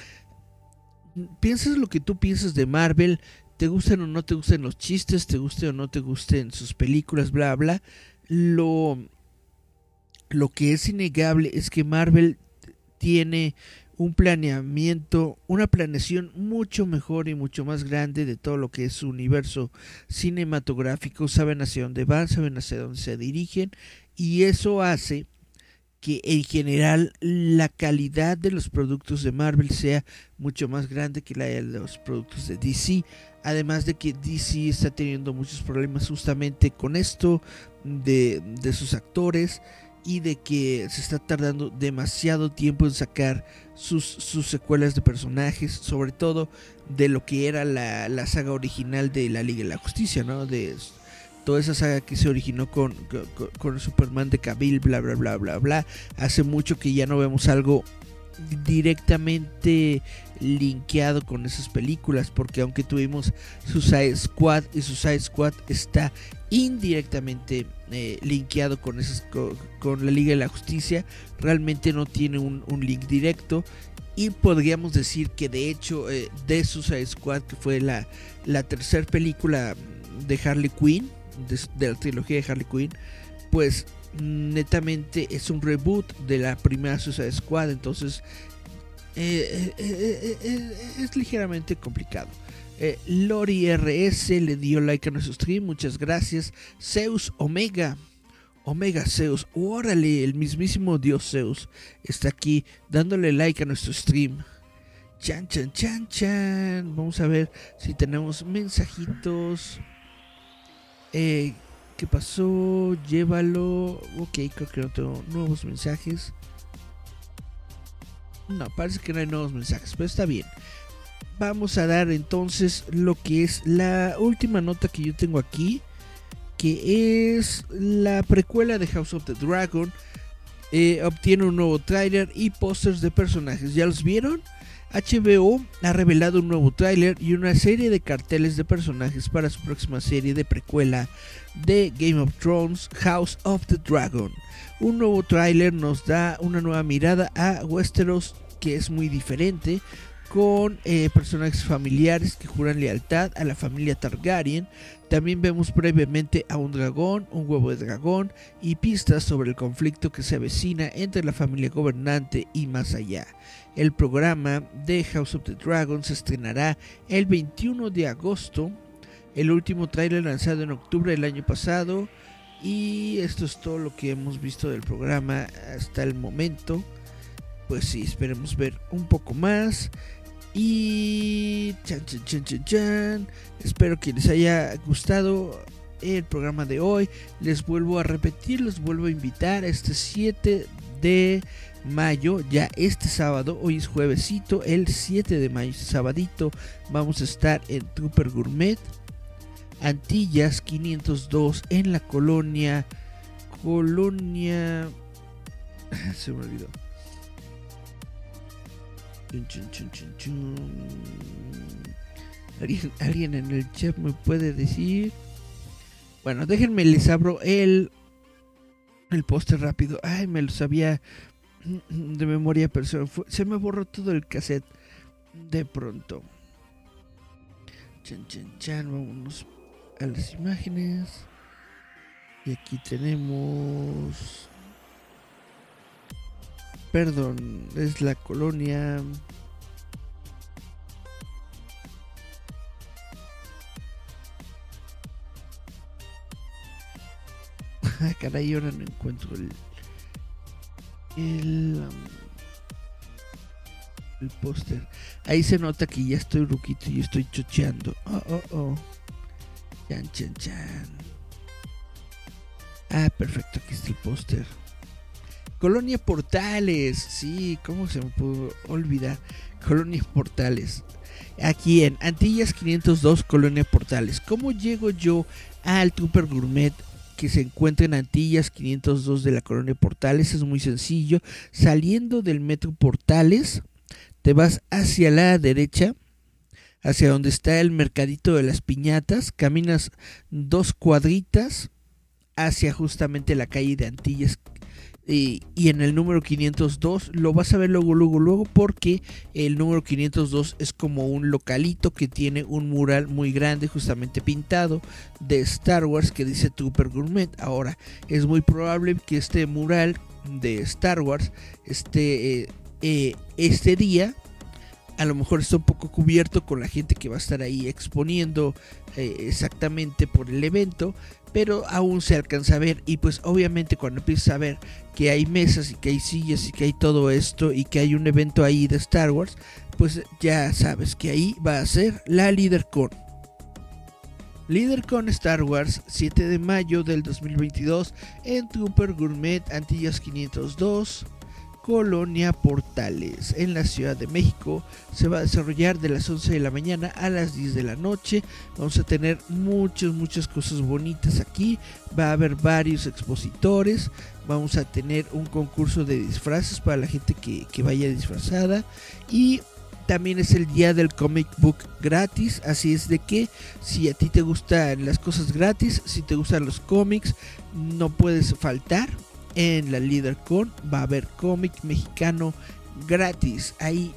piensas lo que tú piensas de Marvel, te gusten o no te gusten los chistes, te guste o no te gusten sus películas, bla, bla. Lo, lo que es innegable es que Marvel tiene un planeamiento, una planeación mucho mejor y mucho más grande de todo lo que es su universo cinematográfico. Saben hacia dónde van, saben hacia dónde se dirigen y eso hace que en general la calidad de los productos de Marvel sea mucho más grande que la de los productos de DC. Además de que DC está teniendo muchos problemas justamente con esto de, sus actores y de que se está tardando demasiado tiempo en sacar sus, secuelas de personajes, sobre todo de lo que era la, saga original de la Liga de la Justicia, ¿no? De toda esa saga que se originó con, con, Superman de Cavill, bla, bla, bla, bla, bla. Hace mucho que ya no vemos algo directamente linkeado con esas películas porque aunque tuvimos Suicide Squad y Suicide Squad está indirectamente eh, linkeado con, esas, con, la Liga de la Justicia realmente no tiene un, link directo y podríamos decir que de hecho eh, de Suicide Squad que fue la, la tercera película de Harley Quinn de, la trilogía de Harley Quinn pues netamente es un reboot de la primera Suicide Squad, entonces eh, eh, eh, es ligeramente complicado. Lori RS le dio like a nuestro stream, muchas gracias. Zeus Omega Omega Zeus, órale, el mismísimo dios Zeus está aquí dándole like a nuestro stream. Chan, chan, chan, chan. Vamos a ver si tenemos mensajitos. Eh, ¿Qué pasó? Llévalo. Ok, creo que no tengo nuevos mensajes. No, parece que no hay nuevos mensajes, pero está bien. Vamos a dar entonces lo que es la última nota que yo tengo aquí que es la precuela de House of the Dragon. Eh, obtiene un nuevo tráiler y pósters de personajes. ¿Ya los vieron? HBO ha revelado un nuevo tráiler y una serie de carteles de personajes para su próxima serie de precuela de Game of Thrones, House of the Dragon. Un nuevo tráiler nos da una nueva mirada a Westeros que es muy diferente, con eh, personajes familiares que juran lealtad a la familia Targaryen, también vemos brevemente a un dragón, un huevo de dragón y pistas sobre el conflicto que se avecina entre la familia gobernante y más allá. El programa de House of the Dragon se estrenará el 21 de agosto, el último tráiler lanzado en octubre del año pasado y esto es todo lo que hemos visto del programa hasta el momento. Pues sí, esperemos ver un poco más. Y chan, chan, chan, chan, chan. espero que les haya gustado el programa de hoy. Les vuelvo a repetir, les vuelvo a invitar a este 7 de mayo, ya este sábado, hoy es juevesito, el 7 de mayo, sabadito, vamos a estar en Trooper Gourmet, Antillas 502 en la colonia, colonia, se me olvidó ¿Alguien, en el chat me puede decir? Bueno, déjenme les abro el el póster rápido. Ay, me lo sabía de memoria, pero se me, borró todo el cassette de pronto. Chan, chan, chan, vámonos a las imágenes. Y aquí tenemos perdón, es la colonia... Caray, ahora no encuentro el... El... Um, el póster. Ahí se nota que ya estoy ruquito y estoy chocheando. Oh, oh, oh. Chan, chan, chan. Ah, perfecto, aquí está el póster. Colonia Portales, sí, ¿cómo se me pudo olvidar? Colonia Portales. Aquí en Antillas 502, Colonia Portales. ¿Cómo llego yo al Trooper Gourmet que se encuentra en Antillas 502 de la Colonia Portales? Es muy sencillo. Saliendo del Metro Portales, te vas hacia la derecha, hacia donde está el mercadito de las piñatas. Caminas dos cuadritas hacia justamente la calle de Antillas y, en el número 502 lo vas a ver luego, luego, luego, porque el número 502 es como un localito que tiene un mural muy grande, justamente pintado, de Star Wars que dice Trooper Gourmet. Ahora, es muy probable que este mural de Star Wars esté eh, eh, este día a lo mejor está un poco cubierto con la gente que va a estar ahí exponiendo eh, exactamente por el evento, pero aún se alcanza a ver y pues obviamente cuando empiezas a ver que hay mesas y que hay sillas y que hay todo esto y que hay un evento ahí de Star Wars, pues ya sabes que ahí va a ser la LeaderCon. LeaderCon Star Wars 7 de mayo del 2022 en Trooper Gourmet Antillas 502 Colonia Portales en la Ciudad de México. Se va a desarrollar de las 11 de la mañana a las 10 de la noche. Vamos a tener muchas, muchas cosas bonitas aquí. Va a haber varios expositores. Vamos a tener un concurso de disfraces para la gente que, que vaya disfrazada. Y también es el día del comic book gratis, así es de que si a ti te gustan las cosas gratis, si te gustan los cómics, no puedes faltar en la LeaderCon va a haber cómic mexicano gratis ahí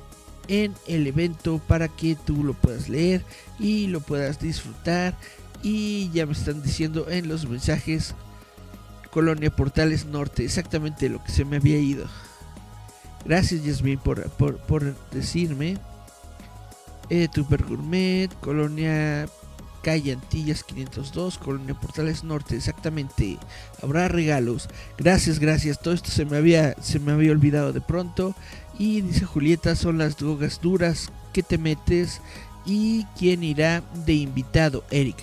en el evento para que tú lo puedas leer y lo puedas disfrutar. Y ya me están diciendo en los mensajes Colonia Portales Norte, exactamente lo que se me había ido. Gracias Yasmin por, por, decirme. Eh, Gourmet, Colonia calle Antillas 502, Colonia Portales Norte, exactamente. Habrá regalos. Gracias, gracias. Todo esto se me había, se me había olvidado de pronto. Y dice Julieta, son las drogas duras que te metes. ¿Y quién irá de invitado, Eric?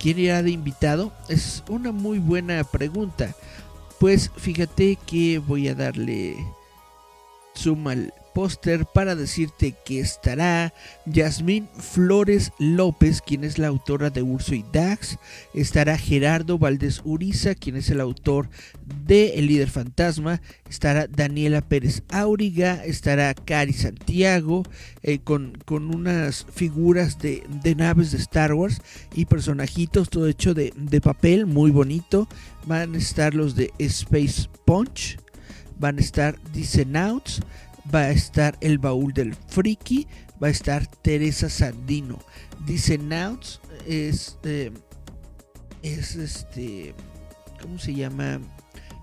¿Quién irá de invitado? Es una muy buena pregunta. Pues fíjate que voy a darle suma al póster para decirte que estará Yasmín Flores López, quien es la autora de Urso y Dax, estará Gerardo Valdés Uriza, quien es el autor de El líder fantasma, estará Daniela Pérez Auriga, estará Cari Santiago, eh, con, con, unas figuras de, de, naves de Star Wars y personajitos, todo hecho de, de papel, muy bonito. Van a estar los de Space Punch, van a estar Dissenouts, va a estar el baúl del friki, va a estar Teresa Sandino. Dice Nauts es, eh, es este, ¿cómo se llama?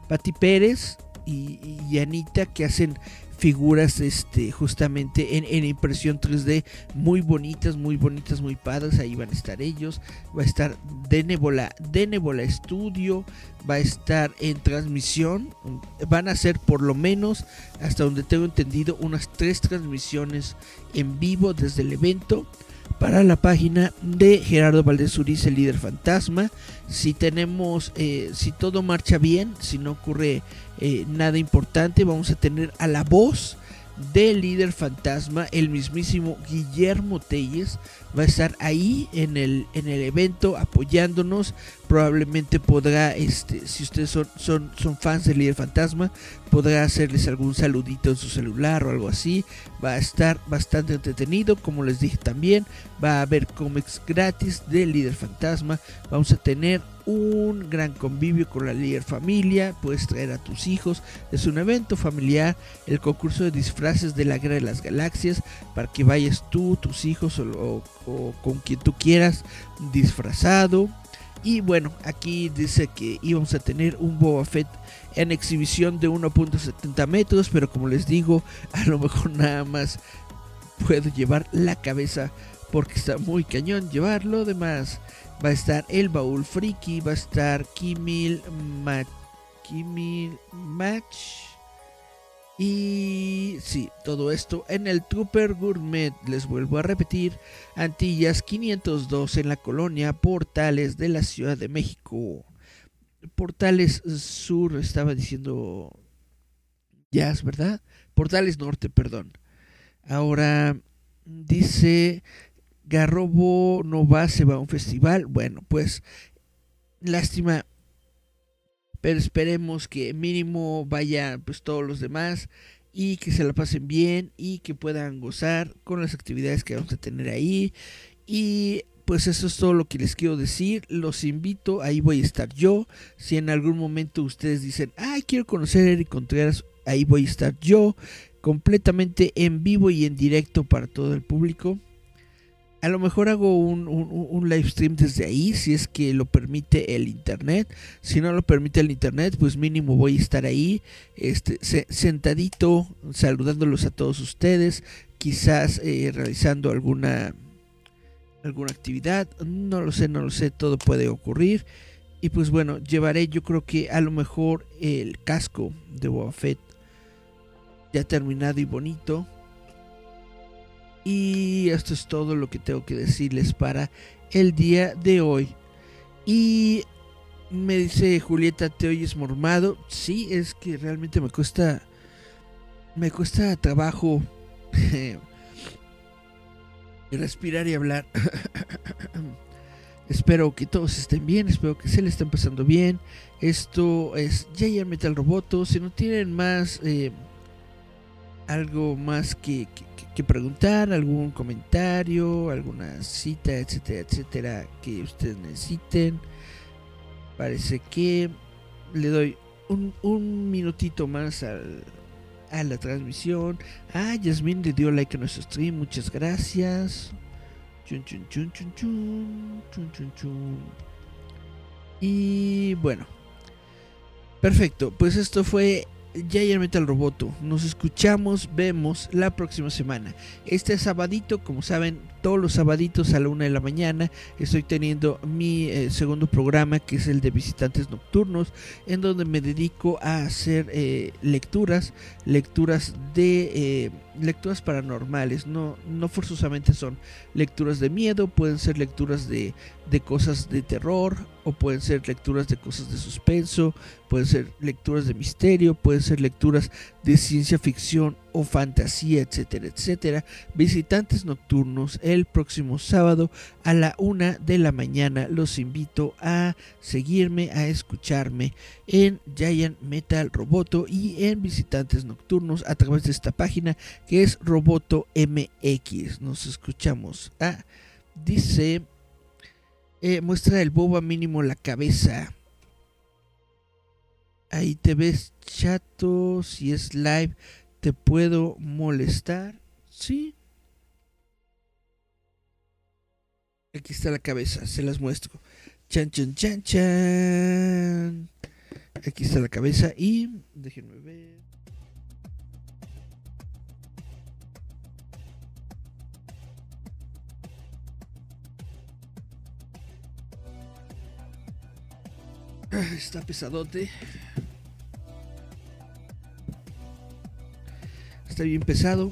Pati Pérez y, y Anita que hacen figuras este justamente en, impresión 3D muy bonitas, muy bonitas, muy padres. Ahí van a estar ellos. Va a estar Denébola, Denébola Studio. Va a estar en transmisión. Van a ser por lo menos, hasta donde tengo entendido, unas tres transmisiones en vivo desde el evento para la página de Gerardo Valdés Uriz, el líder fantasma. Si tenemos, eh, si todo marcha bien, si no ocurre eh, nada importante, vamos a tener a la voz del líder fantasma, el mismísimo Guillermo Telles, va a estar ahí en el, en el evento apoyándonos. Probablemente podrá, este, si ustedes son, son, fans del líder fantasma, podrá hacerles algún saludito en su celular o algo así. Va a estar bastante entretenido, como les dije también. Va a haber cómics gratis del líder fantasma. Vamos a tener un gran convivio con la líder familia, puedes traer a tus hijos, es un evento familiar, el concurso de disfraces de la guerra de las galaxias, para que vayas tú, tus hijos o, con quien tú quieras disfrazado. Y bueno, aquí dice que íbamos a tener un Boba Fett en exhibición de 1.70 metros, pero como les digo, a lo mejor nada más puedo llevar la cabeza porque está muy cañón llevarlo. Además, va a estar el baúl friki, va a estar Kimil, Kimil Match. Y sí, todo esto en el Trooper Gourmet, les vuelvo a repetir, Antillas 502 en la colonia Portales de la Ciudad de México. Portales Sur, estaba diciendo Jazz, ¿verdad? Portales Norte, perdón. Ahora dice Garrobo no va, se va a un festival. Bueno, pues lástima. Pero esperemos que mínimo vayan pues todos los demás y que se la pasen bien y que puedan gozar con las actividades que vamos a tener ahí. Y pues eso es todo lo que les quiero decir. Los invito, ahí voy a estar yo. Si en algún momento ustedes dicen, ay, quiero conocer a Eric Contreras, ahí voy a estar yo, completamente en vivo y en directo para todo el público a lo mejor hago un, live stream desde ahí, si es que lo permite el internet. Si no lo permite el internet, pues mínimo voy a estar ahí, este, sentadito, saludándolos a todos ustedes, quizás eh, realizando alguna, alguna actividad. No lo sé, no lo sé, todo puede ocurrir. Y pues bueno, llevaré yo creo que a lo mejor el casco de Boba Fett ya terminado y bonito y esto es todo lo que tengo que decirles para el día de hoy. Y me dice Julieta, ¿te oyes mormado? Sí, es que realmente me cuesta. Me cuesta trabajo respirar y hablar. espero que todos estén bien, espero que se le estén pasando bien. Esto es Jay Metal Roboto. Si no tienen más. Eh, algo más que, preguntar, algún comentario, alguna cita, etcétera, etcétera, que ustedes necesiten. Parece que le doy un, un minutito más al, a la transmisión. Ah, Yasmin le dio like a nuestro stream, muchas gracias. Chun, chun, chun, chun, chun. Y bueno. Perfecto, pues esto fue Giant Metal Roboto. Nos escuchamos, vemos la próxima semana. Este sabadito, como saben, todos los sabaditos a la una de la mañana estoy teniendo mi eh, segundo programa que es el de visitantes nocturnos en donde me dedico a hacer eh, lecturas lecturas de eh, lecturas paranormales. No no forzosamente son lecturas de miedo pueden ser lecturas de, de cosas de terror o pueden ser lecturas de cosas de suspenso pueden ser lecturas de misterio pueden ser lecturas de ciencia ficción o fantasía etcétera etcétera. Visitantes nocturnos el próximo sábado a la una de la mañana. Los invito a seguirme a escucharme en Giant Metal Roboto y en visitantes nocturnos a través de esta página que es Roboto MX nos escuchamos. Ah, dice eh, muestra el boba mínimo la cabeza ahí te ves chato si es live te puedo molestar sí Aquí está la cabeza, se las muestro. Chan, chan, chan, chan. Aquí está la cabeza y déjenme ver. Ah, Está pesadote. Está bien pesado.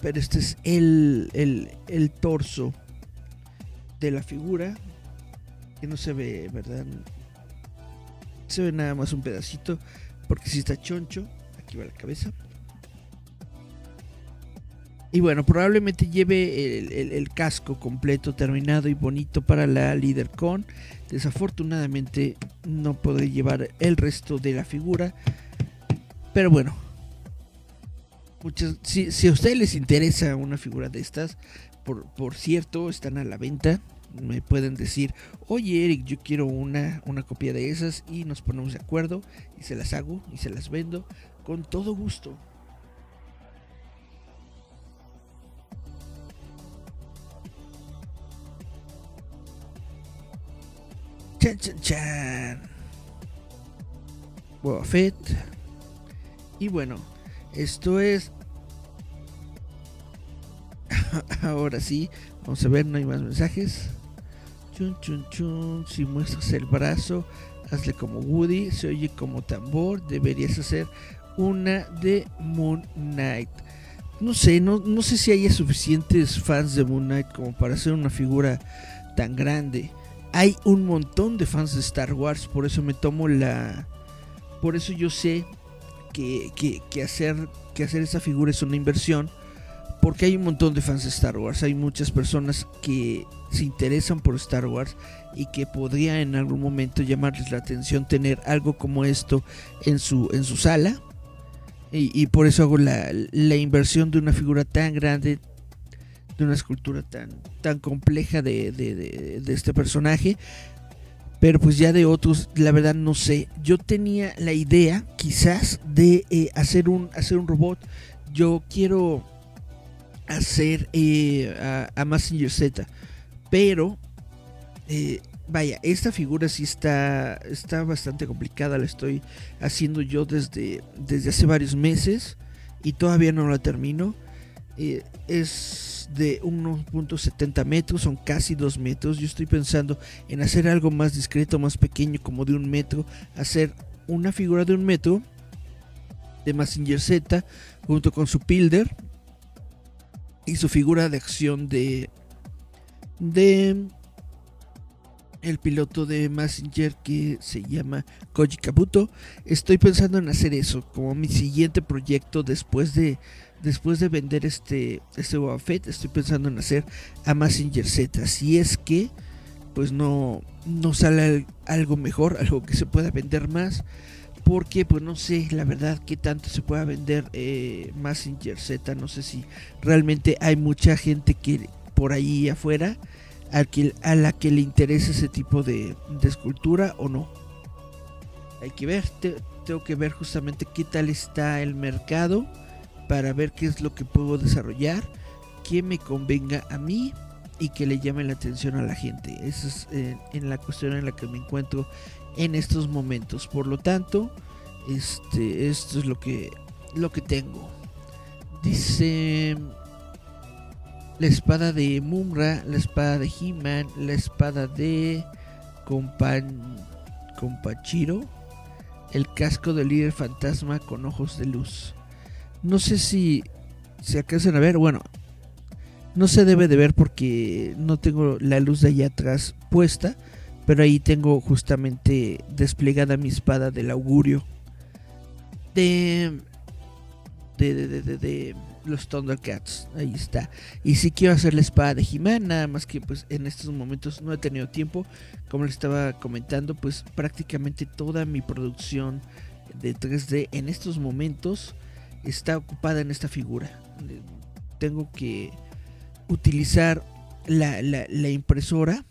Pero este es el, el, el torso de la figura que no se ve, ¿verdad? Se ve nada más un pedacito porque si está choncho, aquí va la cabeza. Y bueno, probablemente lleve el, el- casco completo, terminado y bonito para la LeaderCon. Desafortunadamente no podré llevar el resto de la figura. Pero bueno, muchas, si, si a ustedes les interesa una figura de estas, por, por cierto, están a la venta. Me pueden decir, oye Eric, yo quiero una, una copia de esas y nos ponemos de acuerdo y se las hago y se las vendo con todo gusto. Chan, chan, chan. Boba Fett. Y bueno, esto es Ahora sí, vamos a ver, no hay más mensajes. Chun, chun, chun. Si muestras el brazo, hazle como Woody. Se oye como tambor. Deberías hacer una de Moon Knight. No sé, no, no sé si haya suficientes fans de Moon Knight como para hacer una figura tan grande. Hay un montón de fans de Star Wars, por eso me tomo la. Por eso yo sé que, hacer, que hacer esa figura es una inversión porque hay un montón de fans de Star Wars, hay muchas personas que se interesan por Star Wars y que podría en algún momento llamarles la atención tener algo como esto en su, en su sala. Y, por eso hago la, la inversión de una figura tan grande, de una escultura tan, tan compleja de- de este personaje. Pero pues ya de otros, la verdad no sé. Yo tenía la idea, quizás, de eh, hacer, un, hacer un robot. Yo quiero hacer eh, a, a Z. Pero, eh, vaya, esta figura sí está, está bastante complicada. La estoy haciendo yo desde, desde hace varios meses y todavía no la termino. Eh, es de 1.70 metros, son casi 2 metros. Yo estoy pensando en hacer algo más discreto, más pequeño, como de un metro. Hacer una figura de un metro de Mazinger Z junto con su Pilder y su figura de acción de de el piloto de Messenger que se llama Koji Kabuto. Estoy pensando en hacer eso como mi siguiente proyecto después de después de vender este este Boba. Estoy pensando en hacer a Messenger Z. Si es que pues no no sale algo mejor, algo que se pueda vender más. Porque pues no sé la verdad que tanto se pueda vender eh, Messenger Z. No sé si realmente hay mucha gente que por ahí afuera a, a la que le interesa ese tipo de, escultura o no. Hay que ver, te- tengo que ver justamente qué tal está el mercado para ver qué es lo que puedo desarrollar, que me convenga a mí y que le llame la atención a la gente. Esa es eh, en la cuestión en la que me encuentro en estos momentos. Por lo tanto, este, esto es lo que, lo que tengo. Dice la espada de Mumra, la espada de He-Man, la espada de Compan Compachiro, el casco del líder fantasma con ojos de luz. No sé si se alcanzan a ver, bueno, no se debe de ver porque no tengo la luz de allá atrás puesta, pero ahí tengo justamente desplegada mi espada del augurio de de, de, de, de los Thundercats. Ahí está. Y si quiero hacer la espada de he nada más que pues en estos momentos no he tenido tiempo. Como les estaba comentando, pues prácticamente toda mi producción de 3D en estos momentos está ocupada en esta figura. Tengo que utilizar la, la, impresora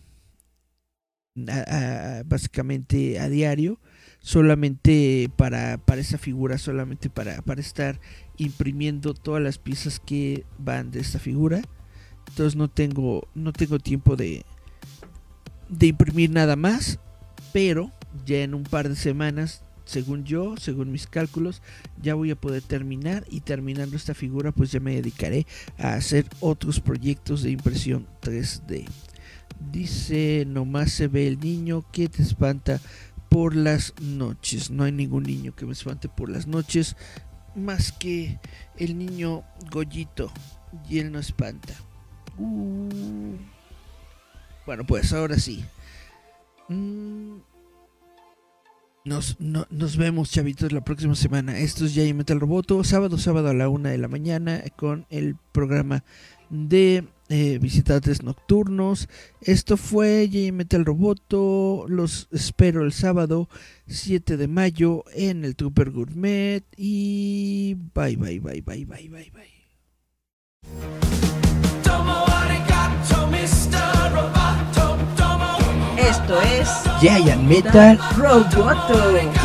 básicamente a diario solamente para, para esa figura, solamente para, para estar imprimiendo todas las piezas que van de esta figura. Entonces no tengo, no tengo tiempo de, de imprimir nada más. Pero ya en un par de semanas, según yo, según mis cálculos, ya voy a poder terminar. Y terminando esta figura, pues ya me dedicaré a hacer otros proyectos de impresión 3D. Dice, nomás se ve el niño que te espanta por las noches. No hay ningún niño que me espante por las noches más que el niño Goyito y él no espanta. Uh. Bueno, pues ahora sí. Mm. Nos, nos vemos, chavitos, la próxima semana. Esto es Jay Metal Roboto, sábado, sábado a la una de la mañana, con el programa de eh, visitantes nocturnos. Esto fue J Metal Roboto. Los espero el sábado 7 de mayo en el Trooper Gourmet. Y bye, bye, bye, bye, bye, bye, bye. Giant Metal Roboto.